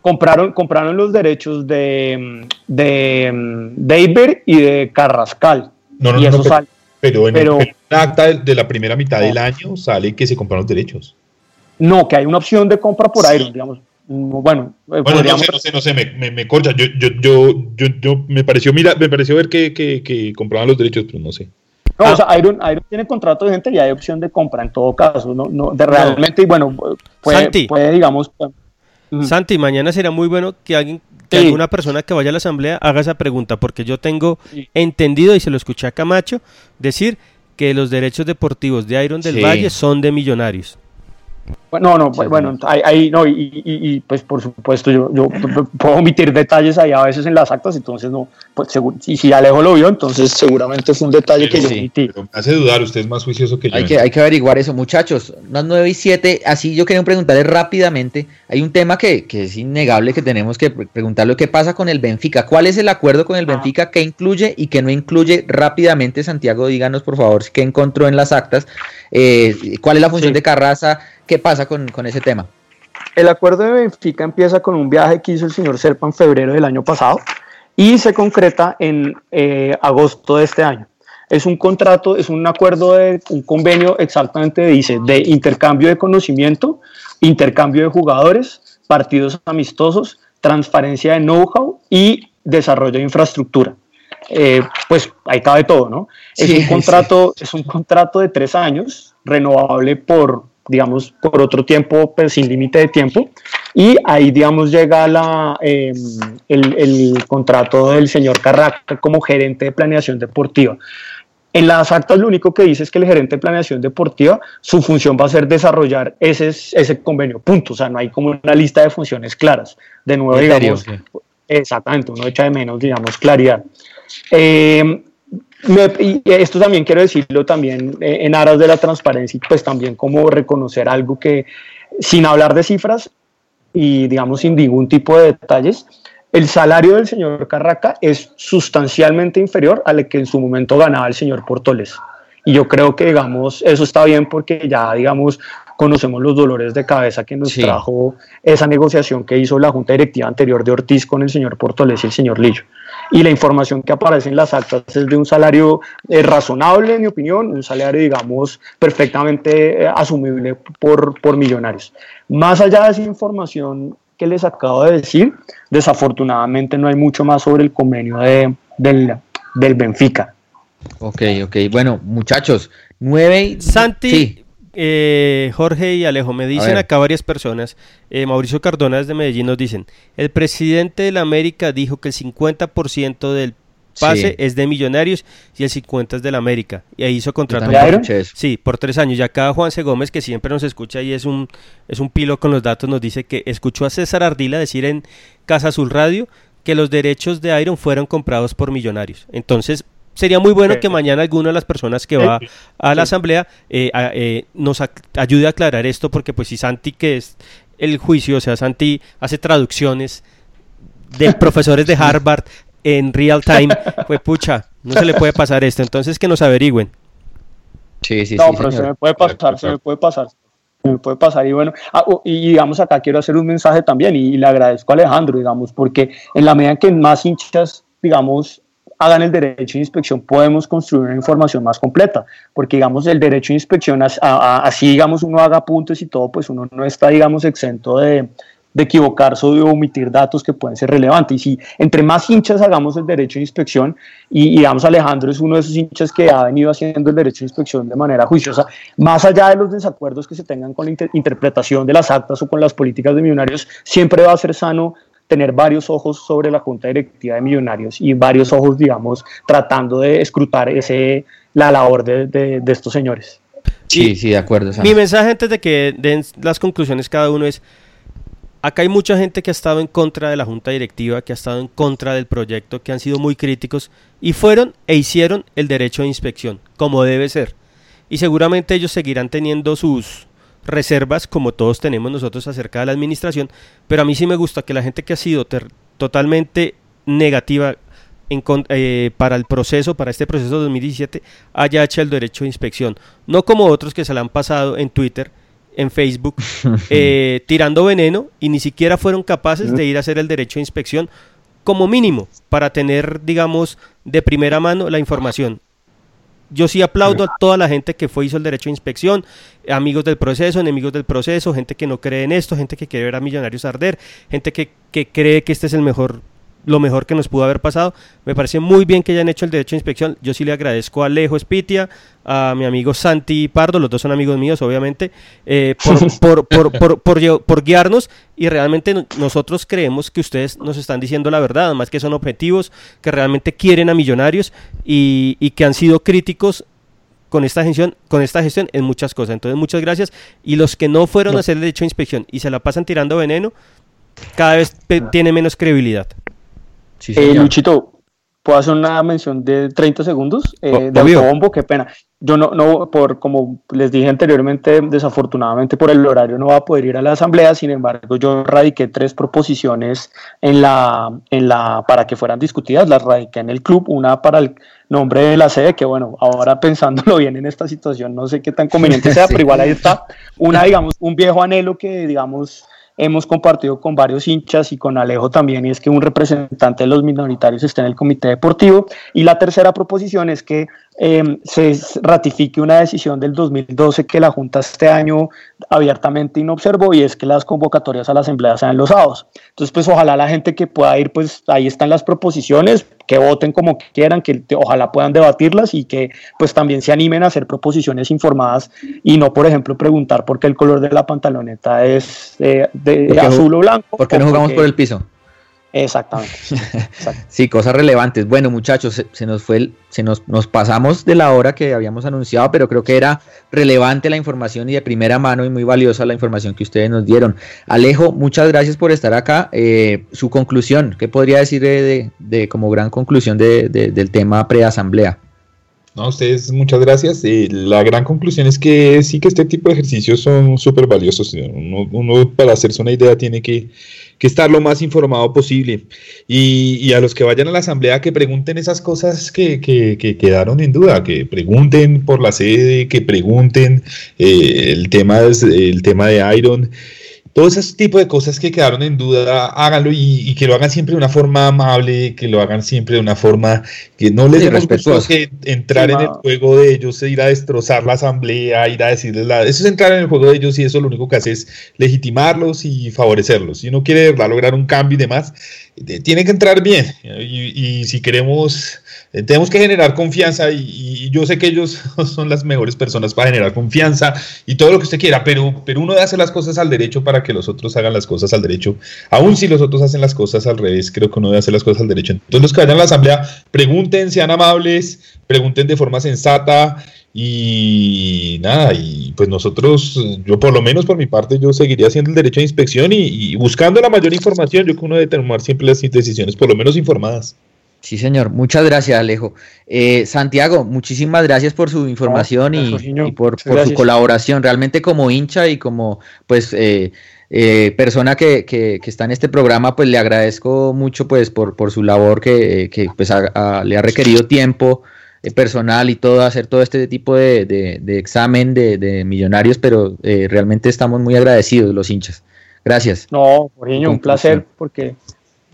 Compraron, compraron los derechos de, de Deiber y de Carrascal. No, no, y no, eso no, pero, sale. pero en pero- el acta de, de la primera mitad del No. año sale que se compraron los derechos. No, que hay una opción de compra por Sí. Iron, digamos. Mm, Bueno, eh, Bueno, no podríamos- sé, no sé, no sé, me, me, me corcha. Yo, yo, yo, yo, yo me pareció, mira, me pareció ver que, que, que compraban los derechos, pero no sé. No, Ah. o sea, Iron, Iron tiene contrato de gente y hay opción de compra en todo caso, no, no, de realmente, y bueno, puede, puede, digamos, Santi, mañana será muy bueno que alguien, que Sí. alguna persona que vaya a la asamblea haga esa pregunta, porque yo tengo Sí. entendido y se lo escuché a Camacho decir que los derechos deportivos de Iron del Sí. Valle son de millonarios. Bueno, no, no, Sí, bueno, ahí, ahí, no, y, y- y, pues por supuesto yo, puedo omitir detalles ahí a veces en las actas, entonces no, pues seguro, y si Alejo lo vio, entonces seguramente fue un detalle que yo Sí. omití. Pero me hace dudar, usted es más juicioso que yo. Hay que, hay que averiguar eso, muchachos. Unas 9 y 7. Así yo quería preguntarles rápidamente. Hay un tema que, que es innegable que tenemos que pre- preguntarle. ¿Qué pasa con el Benfica? ¿Cuál es el acuerdo con el Ah. Benfica? ¿Qué incluye y qué no incluye? Rápidamente, Santiago, díganos por favor qué encontró en las actas. Eh, ¿Cuál es la función Sí. de Carraza? ¿Qué pasa con, con ese tema? El acuerdo de Benfica empieza con un viaje que hizo el señor Serpa en febrero del año pasado y se concreta en eh, agosto de este año. Es un contrato, es un acuerdo de un convenio exactamente dice de intercambio de conocimiento, intercambio de jugadores, partidos amistosos, transferencia de know-how y desarrollo de infraestructura. Eh, pues ahí cabe todo, ¿no? Es un contrato, es un contrato de tres años, renovable por, digamos, por otro tiempo, pero sin límite de tiempo. Y ahí, digamos, llega la, eh, el, el contrato del señor Carraca como gerente de planeación deportiva. En las actas lo único que dice es que el gerente de planeación deportiva, su función va a ser desarrollar ese, ese convenio, punto. O sea, no hay como una lista de funciones claras. De nuevo, digamos, exactamente, uno echa de menos, digamos, claridad. Eh, me- y esto también quiero decirlo también eh, en aras de la transparencia, y pues también como reconocer algo que, sin hablar de cifras y digamos sin ningún tipo de detalles, el salario del señor Carraca es sustancialmente inferior al que en su momento ganaba el señor Portoles. Y yo creo que, digamos, eso está bien porque ya, digamos, conocemos los dolores de cabeza que nos Sí. trajo esa negociación que hizo la Junta Directiva anterior de Ortiz con el señor Portoles y el señor Lillo. Y la información que aparece en las actas es de un salario eh, razonable, en mi opinión, un salario, digamos, perfectamente eh, asumible por, por millonarios. Más allá de esa información que les acabo de decir, desafortunadamente no hay mucho más sobre el convenio de, del, del Benfica. Ok, ok. Bueno, muchachos, 9 y... Santi, Sí. Eh, Jorge y Alejo, me dicen acá varias personas. Eh, Mauricio Cardona desde Medellín nos dicen, el presidente de la América dijo que el 50% del pase Sí. es de Millonarios y el 50% es de la América. Y ahí hizo contrato. eso. Sí, por tres años. Y acá Juanse Gómez, que siempre nos escucha y es un, es un pilo con los datos, nos dice que escuchó a César Ardila decir en Casa Azul Radio que los derechos de Iron fueron comprados por millonarios. Entonces, sería muy bueno que mañana alguna de las personas que va a la asamblea eh, a- eh, nos ayude a aclarar esto, porque pues si Santi, que es el juicio, o sea, Santi hace traducciones de profesores de Harvard en real time, pues pucha, no se le puede pasar esto. Entonces, que nos averigüen. Sí, sí, no, sí, pero se me puede pasar, se me puede pasar. Se me puede pasar. Y bueno, ah, oh, y digamos acá quiero hacer un mensaje también y, le agradezco a Alejandro, digamos, porque en la medida en que más hinchas, digamos, hagan el derecho de inspección, podemos construir una información más completa, porque digamos el derecho de inspección, así digamos uno haga puntos y todo, pues uno no está, digamos, exento de, equivocarse o de omitir datos que pueden ser relevantes. Y si entre más hinchas hagamos el derecho de inspección, y, digamos Alejandro es uno de esos hinchas que ha venido haciendo el derecho de inspección de manera juiciosa, más allá de los desacuerdos que se tengan con la interpretación de las actas o con las políticas de millonarios, siempre va a ser sano tener varios ojos sobre la Junta Directiva de Millonarios y varios ojos, digamos, tratando de escrutar ese, la labor de, de, estos señores. Sí, sí, de acuerdo. Mi mensaje antes de que den las conclusiones cada uno es, acá hay mucha gente que ha estado en contra de la Junta Directiva, que ha estado en contra del proyecto, que han sido muy críticos y fueron e hicieron el derecho de inspección, como debe ser. Y seguramente ellos seguirán teniendo sus, reservas, como todos tenemos nosotros acerca de la administración, pero a mí sí me gusta que la gente que ha sido totalmente negativa eh, para el proceso, para este proceso de 2017, haya hecho el derecho de inspección. No como otros que se le han pasado en Twitter, en Facebook, eh, tirando veneno y ni siquiera fueron capaces de ir a hacer el derecho de inspección como mínimo para tener, digamos, de primera mano la información yo sí aplaudo a toda la gente que fue hizo el derecho de inspección, amigos del proceso, enemigos del proceso, gente que no cree en esto, gente que quiere ver a millonarios arder, gente que, que cree que este es el mejor lo mejor que nos pudo haber pasado. Me parece muy bien que hayan hecho el derecho de inspección. Yo sí le agradezco a Alejo Espitia, a mi amigo Santi Pardo, los dos son amigos míos, obviamente, eh, por, por, por, por, guiarnos y realmente nosotros creemos que ustedes nos están diciendo la verdad, además que son objetivos, que realmente quieren a millonarios y, y que han sido críticos con esta gestión, con esta gestión en muchas cosas. Entonces, muchas gracias. Y los que no fueron a hacer el derecho de inspección y se la pasan tirando veneno, cada vez tiene menos credibilidad. Eh, Luchito, ¿puedo hacer una mención de 30 segundos? Eh, de autobombo, qué pena. Yo no, no, por como les dije anteriormente, desafortunadamente por el horario no va a poder ir a la asamblea, sin embargo yo radiqué tres proposiciones en la, en la, para que fueran discutidas, las radiqué en el club, una para el nombre de la sede, que bueno, ahora pensándolo bien en esta situación, no sé qué tan conveniente sea, pero igual ahí está, una, digamos, un viejo anhelo que, digamos, hemos compartido con varios hinchas y con Alejo también, y es que un representante de los minoritarios esté en el comité deportivo. Y la tercera proposición es que eh, se ratifique una decisión del 2012 que la Junta este año abiertamente inobservó y es que las convocatorias a la asamblea sean los sábados. Entonces, pues ojalá la gente que pueda ir, pues ahí están las proposiciones, que voten como quieran, que ojalá puedan debatirlas y que pues también se animen a hacer proposiciones informadas y no, por ejemplo, preguntar por qué el color de la pantaloneta es eh, de azul o blanco. ¿Por qué no jugamos por el piso? Exactamente. sí, cosas relevantes. Bueno, muchachos, se, nos fue se nos, nos, pasamos de la hora que habíamos anunciado, pero creo que era relevante la información y de primera mano y muy valiosa la información que ustedes nos dieron. Alejo, muchas gracias por estar acá. Eh, su conclusión, ¿qué podría decir de, de, como gran conclusión de, del tema preasamblea? No, ustedes muchas gracias. La gran conclusión es que sí que este tipo de ejercicios son súper valiosos. Uno, para hacerse una idea tiene que estar lo más informado posible. Y, a los que vayan a la asamblea que pregunten esas cosas que, quedaron en duda, que pregunten por la sede, que pregunten eh, el, tema, el tema de Iron todo ese tipo de cosas que quedaron en duda, háganlo y, que lo hagan siempre de una forma amable, que lo hagan siempre de una forma que no les gusto que entrar en el juego de ellos, e ir a destrozar la asamblea, ir a decirles la... Eso es entrar en el juego de ellos y eso lo único que hace es legitimarlos y favorecerlos. Si uno quiere lograr un cambio y demás, tiene que entrar bien. y si queremos eh, tenemos que generar confianza y, yo sé que ellos son las mejores personas para generar confianza y todo lo que usted quiera, pero, pero uno debe hacer las cosas al derecho para que los otros hagan las cosas al derecho. Aún si los otros hacen las cosas al revés, creo que uno debe hacer las cosas al derecho. Entonces los que vayan a la asamblea, pregunten, sean amables, pregunten de forma sensata y nada, y pues nosotros, yo por lo menos por mi parte, yo seguiría haciendo el derecho de inspección y, y buscando la mayor información. Yo creo que uno debe tomar siempre las decisiones por lo menos informadas. Sí, señor. Muchas gracias, Alejo. Eh, Santiago, muchísimas gracias por su información y, por, su colaboración. Realmente como hincha y como pues eh, eh, persona que, que, está en este programa, pues le agradezco mucho pues por, por su labor que, que pues le ha requerido tiempo personal y todo, hacer todo este tipo de, de, examen de, de, millonarios, pero realmente estamos muy agradecidos los hinchas. Gracias. No, Jorginho, un placer porque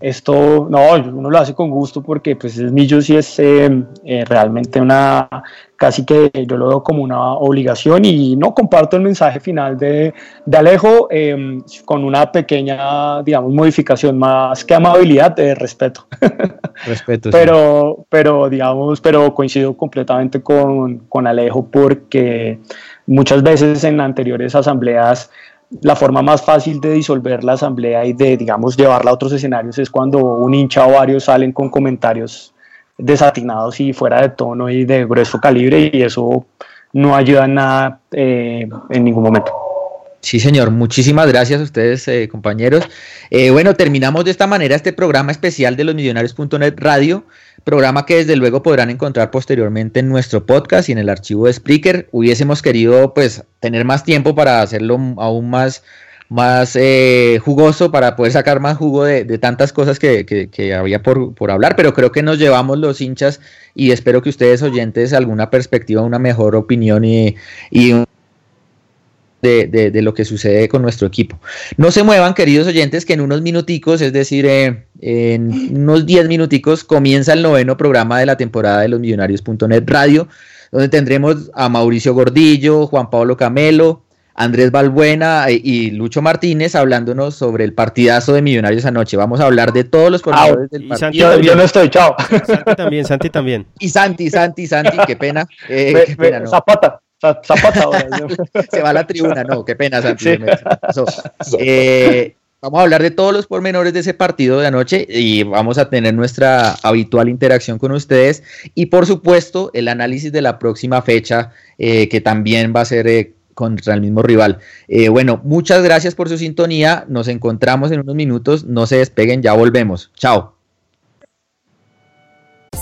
esto, no, uno lo hace con gusto porque pues el millo sí es eh, eh, realmente una, casi que yo lo veo como una obligación y no comparto el mensaje final de, de Alejo em, con una pequeña, digamos, modificación más que amabilidad, de respeto. Respeto. pero, pero, digamos, pero coincido completamente con, con Alejo porque muchas veces en anteriores asambleas la forma más fácil de disolver la asamblea y de, digamos, llevarla a otros escenarios es cuando un hincha o varios salen con comentarios desatinados y fuera de tono y de grueso calibre y eso no ayuda en nada eh, en ningún momento. Sí, señor. Muchísimas gracias a ustedes, eh, compañeros. Eh, bueno, terminamos de esta manera este programa especial de los millonarios.net radio, programa que desde luego podrán encontrar posteriormente en nuestro podcast y en el archivo de Spreaker. Hubiésemos querido, pues, tener más tiempo para hacerlo aún más, más eh, jugoso, para poder sacar más jugo de, tantas cosas que, había por, por, hablar, pero creo que nos llevamos los hinchas y espero que ustedes oyentes alguna perspectiva, una mejor opinión y, y un de, lo que sucede con nuestro equipo. No se muevan, queridos oyentes, que en unos minuticos, es decir, eh, en unos 10 minuticos, comienza el noveno programa de la temporada de los Millonarios.net Radio, donde tendremos a Mauricio Gordillo, Juan Pablo Camelo, Andrés Balbuena eh, y Lucho Martínez hablándonos sobre el partidazo de Millonarios anoche. Vamos a hablar de todos los pormenores del partido. Yo, no estoy, chao. Santi también, Santi también. Y Santi, Santi, Santi, qué pena. Eh, qué pena Zapata. Se va a la tribuna, no, qué pena, Santi. Eh, vamos a hablar de todos los pormenores de ese partido de anoche y vamos a tener nuestra habitual interacción con ustedes y por supuesto el análisis de la próxima fecha eh, que también va a ser eh, contra el mismo rival. bueno, muchas gracias por su sintonía, nos encontramos en unos minutos, no se despeguen, ya volvemos. Chao.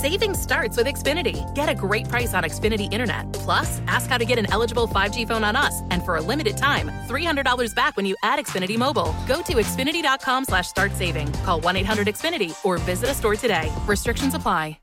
Saving starts with Xfinity. Get a great price on Xfinity Internet. Plus, ask how to get an eligible 5G phone on us. And for a limited time, $300 back when you add Xfinity Mobile. Go to Xfinity.com slash start saving. Call 1-800-XFINITY or visit a store today. Restrictions apply.